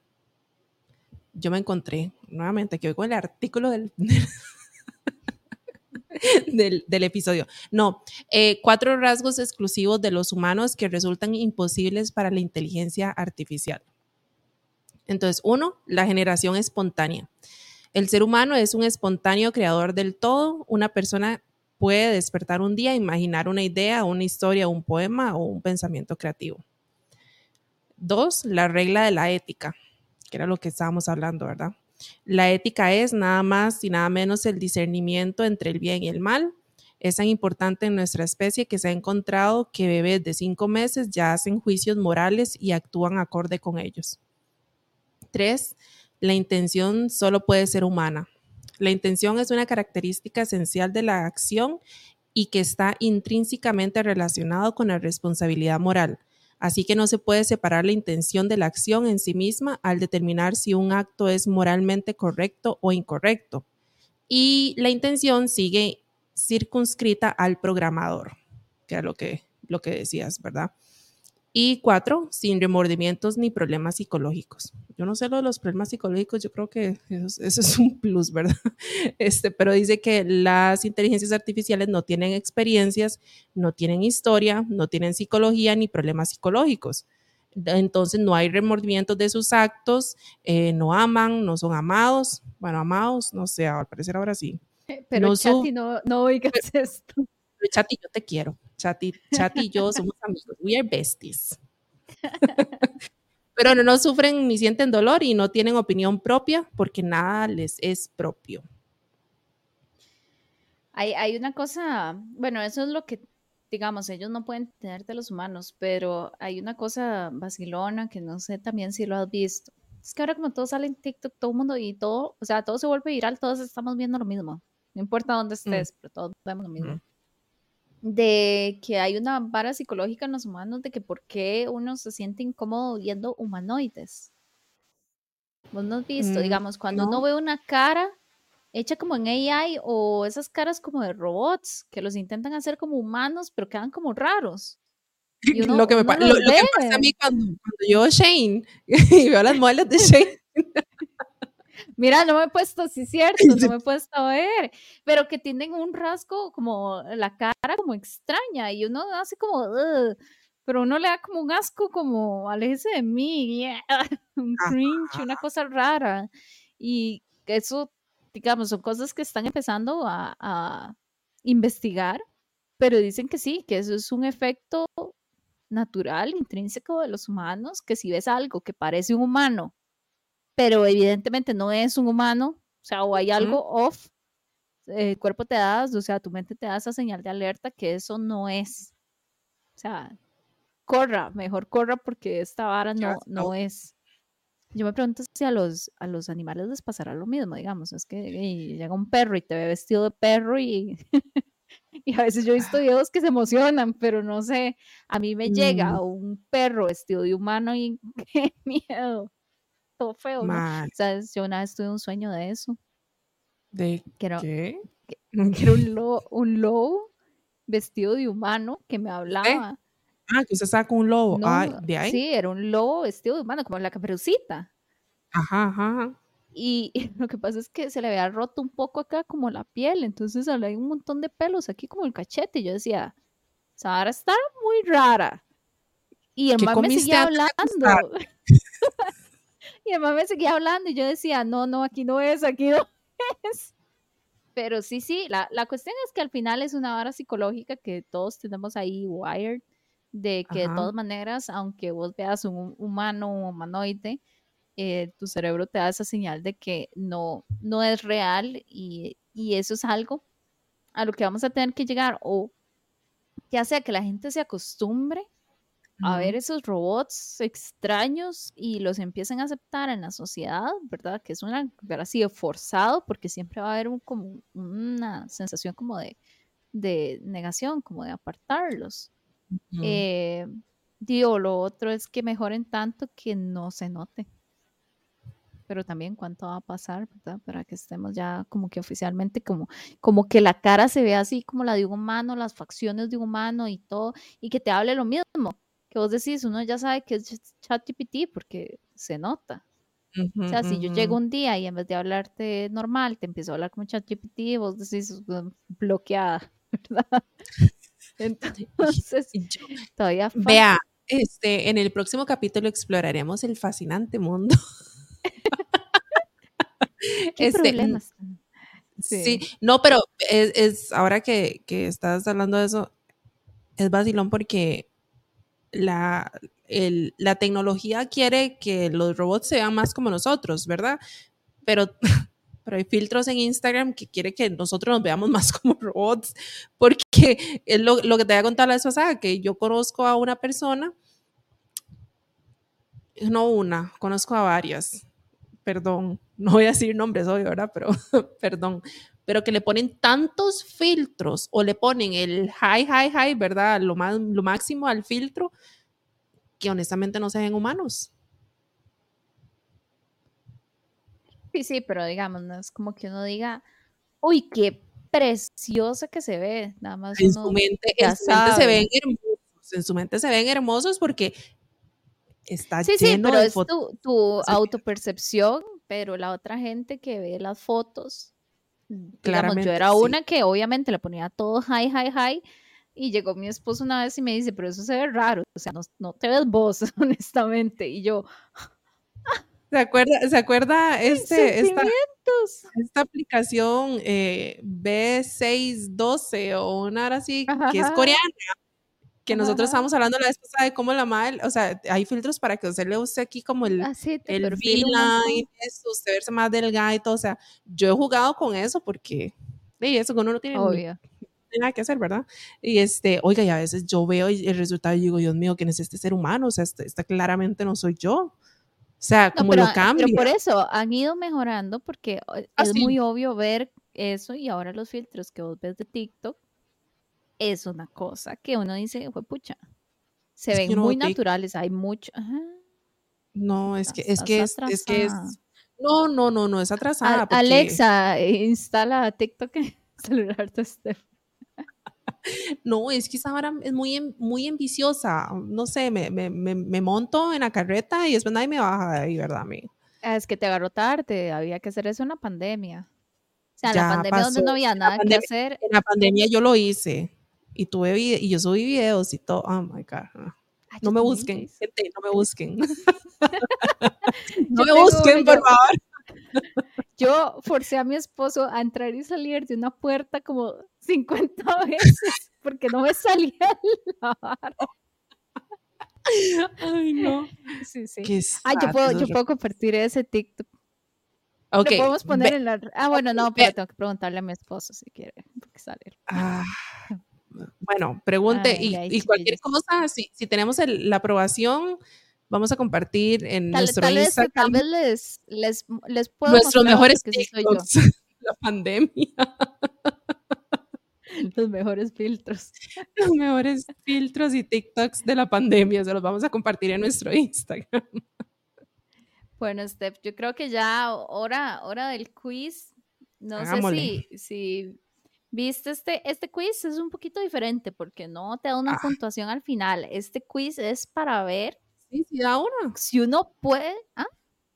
yo me encontré nuevamente hoy con el artículo del, del, del episodio. No, eh, cuatro rasgos exclusivos de los humanos que resultan imposibles para la inteligencia artificial. Entonces, uno, la generación espontánea. El ser humano es un espontáneo creador del todo. Una persona puede despertar un día, imaginar una idea, una historia, un poema o un pensamiento creativo. Dos, la regla de la ética, que era lo que estábamos hablando, ¿verdad? La ética es nada más y nada menos el discernimiento entre el bien y el mal. Es tan importante en nuestra especie que se ha encontrado que bebés de cinco meses ya hacen juicios morales y actúan acorde con ellos. Tres, la intención solo puede ser humana. La intención es una característica esencial de la acción y que está intrínsecamente relacionado con la responsabilidad moral. Así que no se puede separar la intención de la acción en sí misma al determinar si un acto es moralmente correcto o incorrecto. Y la intención sigue circunscrita al programador, que era lo que, lo que decías, ¿verdad? Y cuatro, sin remordimientos ni problemas psicológicos. Yo no sé lo de los problemas psicológicos, yo creo que eso, eso, es un plus, ¿verdad? Este, pero dice que las inteligencias artificiales no tienen experiencias, no tienen historia, no tienen psicología ni problemas psicológicos. Entonces no hay remordimientos de sus actos, eh, no aman, no son amados. Bueno, amados, no sé, al parecer ahora sí. Pero no Chati, no, no oigas esto. Pero Chati, yo te quiero. Chati, Chati y yo somos amigos. We are besties. Pero no, no sufren ni sienten dolor y no tienen opinión propia porque nada les es propio. Hay, hay una cosa, bueno, eso es lo que, digamos, ellos no pueden tener de los humanos, pero hay una cosa vacilona que no sé también si lo has visto. Es que ahora como todo sale en TikTok, todo el mundo y todo, o sea, todo se vuelve viral, todos estamos viendo lo mismo. No importa dónde estés, mm. pero todos vemos lo mismo. Mm. De que hay una vara psicológica en los humanos de que por qué uno se siente incómodo viendo humanoides. Vos no has visto, mm, digamos, cuando no. uno ve una cara hecha como en AI o esas caras como de robots que los intentan hacer como humanos, pero quedan como raros. Uno, lo, que me, lo, lo que pasa a mí cuando, cuando yo Shane y veo las muelas de Shane. Mira, no me he puesto, sí, cierto, no me he puesto a ver, pero que tienen un rasgo como la cara como extraña y uno hace como, "Ugh", pero uno le da como un asco, como, aléjese de mí, yeah", un cringe, una cosa rara. Y eso, digamos, son cosas que están empezando a, a investigar, pero dicen que sí, que eso es un efecto natural, intrínseco de los humanos, que si ves algo que parece un humano, pero evidentemente no es un humano, o sea, o hay algo off, el cuerpo te da, o sea, tu mente te da esa señal de alerta que eso no es. O sea, corra, mejor corra porque esta vara no, no es. Yo me pregunto si a los, a los animales les pasará lo mismo, digamos, es que llega un perro y te ve vestido de perro y, y a veces yo he visto videos que se emocionan, pero no sé, a mí me llega Mm, un perro vestido de humano y qué miedo, todo feo, ¿no? mal. ¿Sabes? Yo una vez tuve un sueño de eso, ¿De que era, qué? que era un, lobo, un lobo vestido de humano que me hablaba. Ah, que usted saca un lobo. No, de ahí. sí, era un lobo vestido de humano, como la caperucita. Ajá, ajá. Y lo que pasa es que se le había roto un poco acá como la piel, entonces había un montón de pelos aquí como el cachete. Y yo decía, Sara está muy rara. Y el ¿Qué man me seguía hablando. y man me seguía hablando y yo decía, no, no, aquí no es, aquí no es. Pero sí, sí, la, la cuestión es que al final es una vara psicológica que todos tenemos ahí wired, de que de Ajá. todas maneras, aunque vos veas un humano, un humanoide, eh, tu cerebro te da esa señal de que no, no es real y, y eso es algo a lo que vamos a tener que llegar o ya sea que la gente se acostumbre a ver esos robots extraños y los empiecen a aceptar en la sociedad, ¿verdad? Que es una, así, forzado, porque siempre va a haber un, como una sensación como de, de negación, como de apartarlos. Eh, digo, lo otro es que mejoren tanto que no se note. Pero también cuánto va a pasar, ¿verdad? Para que estemos ya como que oficialmente, como, como que la cara se vea así como la de un humano, las facciones de un humano y todo, y que te hable lo mismo. Que vos decís, uno ya sabe que es ChatGPT porque se nota. O sea, si yo llego un día y en vez de hablarte normal, te empiezo a hablar como ChatGPT, vos decís "Mm, bloqueada, ¿verdad? Entonces, yo- todavía falta. Vea, este, en el próximo capítulo exploraremos el fascinante mundo. ¿Qué Este, problemas? Sí, Sí. no, pero es, es- ahora que, que estás hablando de eso, es vacilón porque la, la tecnología quiere que los robots sean más como nosotros, ¿verdad? Pero, pero hay filtros en Instagram que quiere que nosotros nos veamos más como robots, porque es lo, lo que te voy a contar la vez pasada, que yo conozco a una persona, no una, conozco a varias, perdón, no voy a decir nombres hoy, ¿verdad? Pero, perdón, pero que le ponen tantos filtros o le ponen el high, high, high, ¿verdad? Lo, más, lo máximo al filtro, que honestamente no se ven humanos. Sí, sí, pero digamos, no es como que uno diga, uy, qué preciosa que se ve. Nada más En su mente, en su mente se ven hermosos, en su mente se ven hermosos porque está Sí, sí, lleno pero de es fotos. tu, tu autopercepción, pero la otra gente que ve las fotos, Claramente, yo era sí. una que obviamente le ponía todo high, high, high, y llegó mi esposo una vez y me dice, pero eso se ve raro, o sea, no, no te ves vos, honestamente, y yo, ¿Se acuerda, ¿se acuerda "Mis este, esta, esta aplicación eh, B612 o una hora así que es coreana? Que nosotros ajá. estábamos hablando la vez pasada de cómo la madre, o sea, hay filtros para que usted le use aquí como el, Así el V-line, usted verse más delgada y todo, o sea, yo he jugado con eso porque, y eso que uno no tiene Obvio. nada que hacer, ¿verdad? Y este, oiga, y a veces yo veo el resultado y digo, Dios mío, ¿quién es este ser humano? O sea, este, esta claramente no soy yo. O sea, No, como pero, lo pero cambia. por eso han ido mejorando porque eh, Ah, es sí. muy obvio ver eso y ahora los filtros que vos ves de TikTok es una cosa que uno dice, fue pucha, se Es ven no muy TikTok. naturales, hay mucho, ajá, No, es que, es que es, es que es. No, no, no, no es atrasada. A- porque- Alexa, instala TikTok en el celular de Steph. No, es que esa vara es muy, muy ambiciosa. No sé, me, me, me, me monto en la carreta y después nadie me baja de ahí, ¿verdad? A mí. Ah, Es que te agarró tarde, había que hacer eso en la pandemia. O sea, Ya la pandemia donde pasó, no había nada que hacer. En la pandemia yo lo hice y tuve y yo subí videos y todo. Oh my God. Ah, No yo me busquen, gente, no me busquen. no me busquen, por favor. Yo forcé a mi esposo a entrar y salir de una puerta como 50 veces porque no me salía la vara. Ay, no. Sí, sí. Qué Ah, yo puedo, yo puedo compartir ese TikTok. Ok, Lo podemos poner ve- en la... Ah, bueno, no, pero tengo que preguntarle a mi esposo si quiere, porque sale. Ah, bueno, pregunte Ay, y, ay, y cualquier cosa, si, si tenemos el- la aprobación, vamos a compartir en Tal, nuestro tal vez, Instagram tal vez les, les, les puedo nuestros mejores porque sí. TikToks. La pandemia, Los mejores filtros. los mejores filtros y TikToks de la pandemia, se los vamos a compartir en nuestro Instagram. Bueno, Steph, yo creo que ya hora, hora del quiz. No Hagámosle. sé si, si viste este, este quiz, es un poquito diferente porque no te da una Ah. puntuación al final. Este quiz es para ver Sí, sí da una, si uno puede, ah,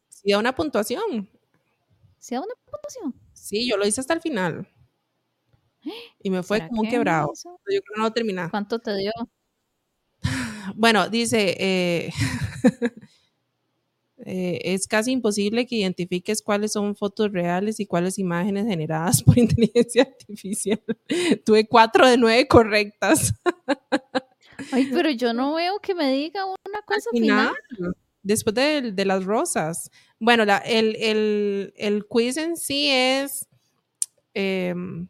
sí da una puntuación. si da una puntuación. Sí, yo lo hice hasta el final. Y me fue ¿Será como un que quebrado. Yo creo que no lo terminé. ¿Cuánto te dio? Bueno, dice, eh, eh, es casi imposible que identifiques cuáles son fotos reales y cuáles imágenes generadas por inteligencia artificial. Tuve cuatro de nueve correctas. Ay, pero yo no veo que me diga una cosa Al final. final, después de, de las rosas. Bueno, la- el, el- el quiz en sí es em,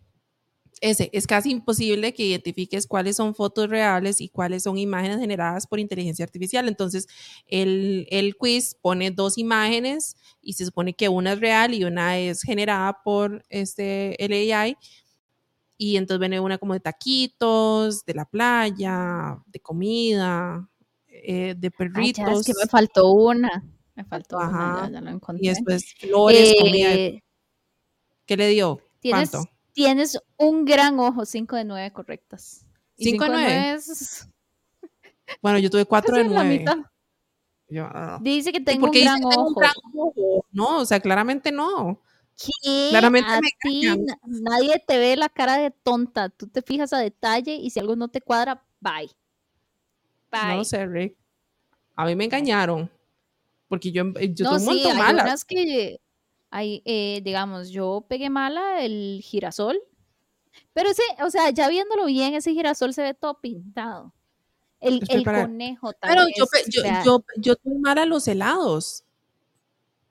ese, es casi imposible que identifiques cuáles son fotos reales y cuáles son imágenes generadas por inteligencia artificial. Entonces, el, el quiz pone dos imágenes y se supone que una es real y una es generada por este, el AI. Y entonces viene una como de taquitos, de la playa, de comida, eh, de Ay, ya, perritos. es que me faltó una. Me faltó una, Ajá. ya, ya lo y encontré. después flores, comida. Eh, ¿Qué le dio? ¿Cuánto? Tienes un gran ojo, 5 de 9 correctas. Y ¿Cinco de cinco nueve? es Bueno, yo tuve cuatro de casi la nueve. mitad. Yo, ah. Dice que ¿Y tengo un qué dice gran que tengo un ojo. gran ojo? No, o sea, claramente no. ¿Qué? Claramente a me ti nadie te ve la cara de tonta. Tú te fijas a detalle y si algo no te cuadra, bye. Bye. No lo sé, Rick. A mí me engañaron. Porque yo, yo No, un sí, montón unas que hay, eh, digamos, yo pegué mala el girasol, pero ese, o sea, ya viéndolo bien, ese girasol se ve todo pintado. El, conejo tal Pero vez, yo, yo, vea, yo, yo tuve mal a los helados.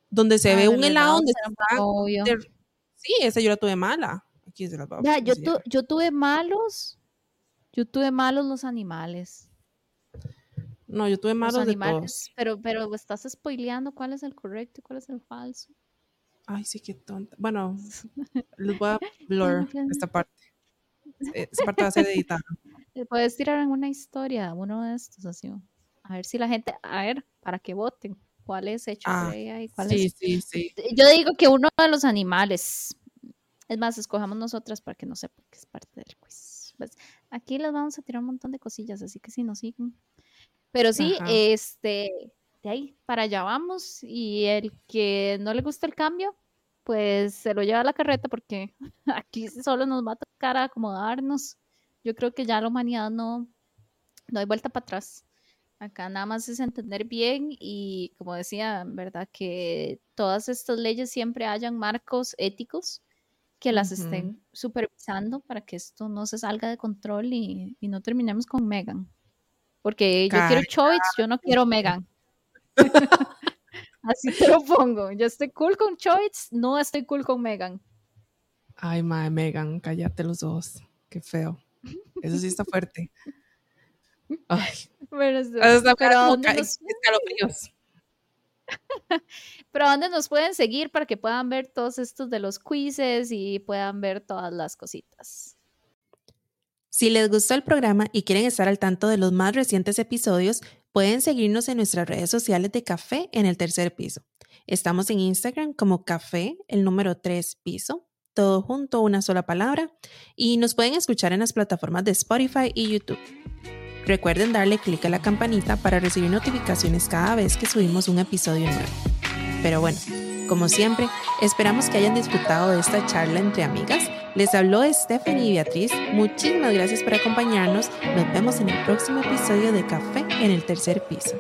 Donde se ah, ve un helado donde está. de- Sí, esa yo la tuve mala. Aquí se las voy a Vea, yo, tu- yo tuve malos, yo tuve malos los animales. No, yo tuve Los malos de todos. animales, pero, pero estás spoileando cuál es el correcto y cuál es el falso. Ay, sí, qué tonta. Bueno, les voy a blur esta parte. Eh, Esta parte va a ser editada. Puedes tirar en una historia, uno de estos, así. A ver si la gente, a ver, para que voten. ¿Cuál es hecho Ah, por ella y cuál Sí, es? sí, sí. Yo digo que uno de los animales. Es más, escojamos nosotras para que no sepa que es parte del quiz. Pues, aquí les vamos a tirar un montón de cosillas, así que si nos siguen. Pero sí, Ajá. este, de ahí para allá vamos. Y el que no le gusta el cambio, pues se lo lleva a la carreta porque aquí solo nos va a tocar acomodarnos. Yo creo que ya la humanidad no, no hay vuelta para atrás. Acá nada más es entender bien y, como decía, ¿verdad? Que todas estas leyes siempre hayan marcos éticos que las estén supervisando para que esto no se salga de control y, y no terminemos con Megan. Porque yo quiero Chovitz, yo no quiero Megan. Así te lo pongo. Yo estoy cool con Chovitz, no estoy cool con Megan. Ay, madre, Megan, cállate los ojos. Qué feo. Eso sí está fuerte. Ay, Pero, está pero como ¿dónde ca- nos- escalofríos. pero ¿dónde nos pueden seguir para que puedan ver todos estos de los quizzes y puedan ver todas las cositas? Si les gustó el programa y quieren estar al tanto de los más recientes episodios, pueden seguirnos en nuestras redes sociales de Café en el tercer piso. Estamos en Instagram como café, el número 3 piso, todo junto, una sola palabra, y nos pueden escuchar en las plataformas de Spotify y YouTube. Recuerden darle clic a la campanita para recibir notificaciones cada vez que subimos un episodio nuevo. Pero bueno, como siempre, esperamos que hayan disfrutado de esta charla entre amigas. Les habló Stephanie y Beatriz. Muchísimas gracias por acompañarnos. Nos vemos en el próximo episodio de Café en el tercer piso.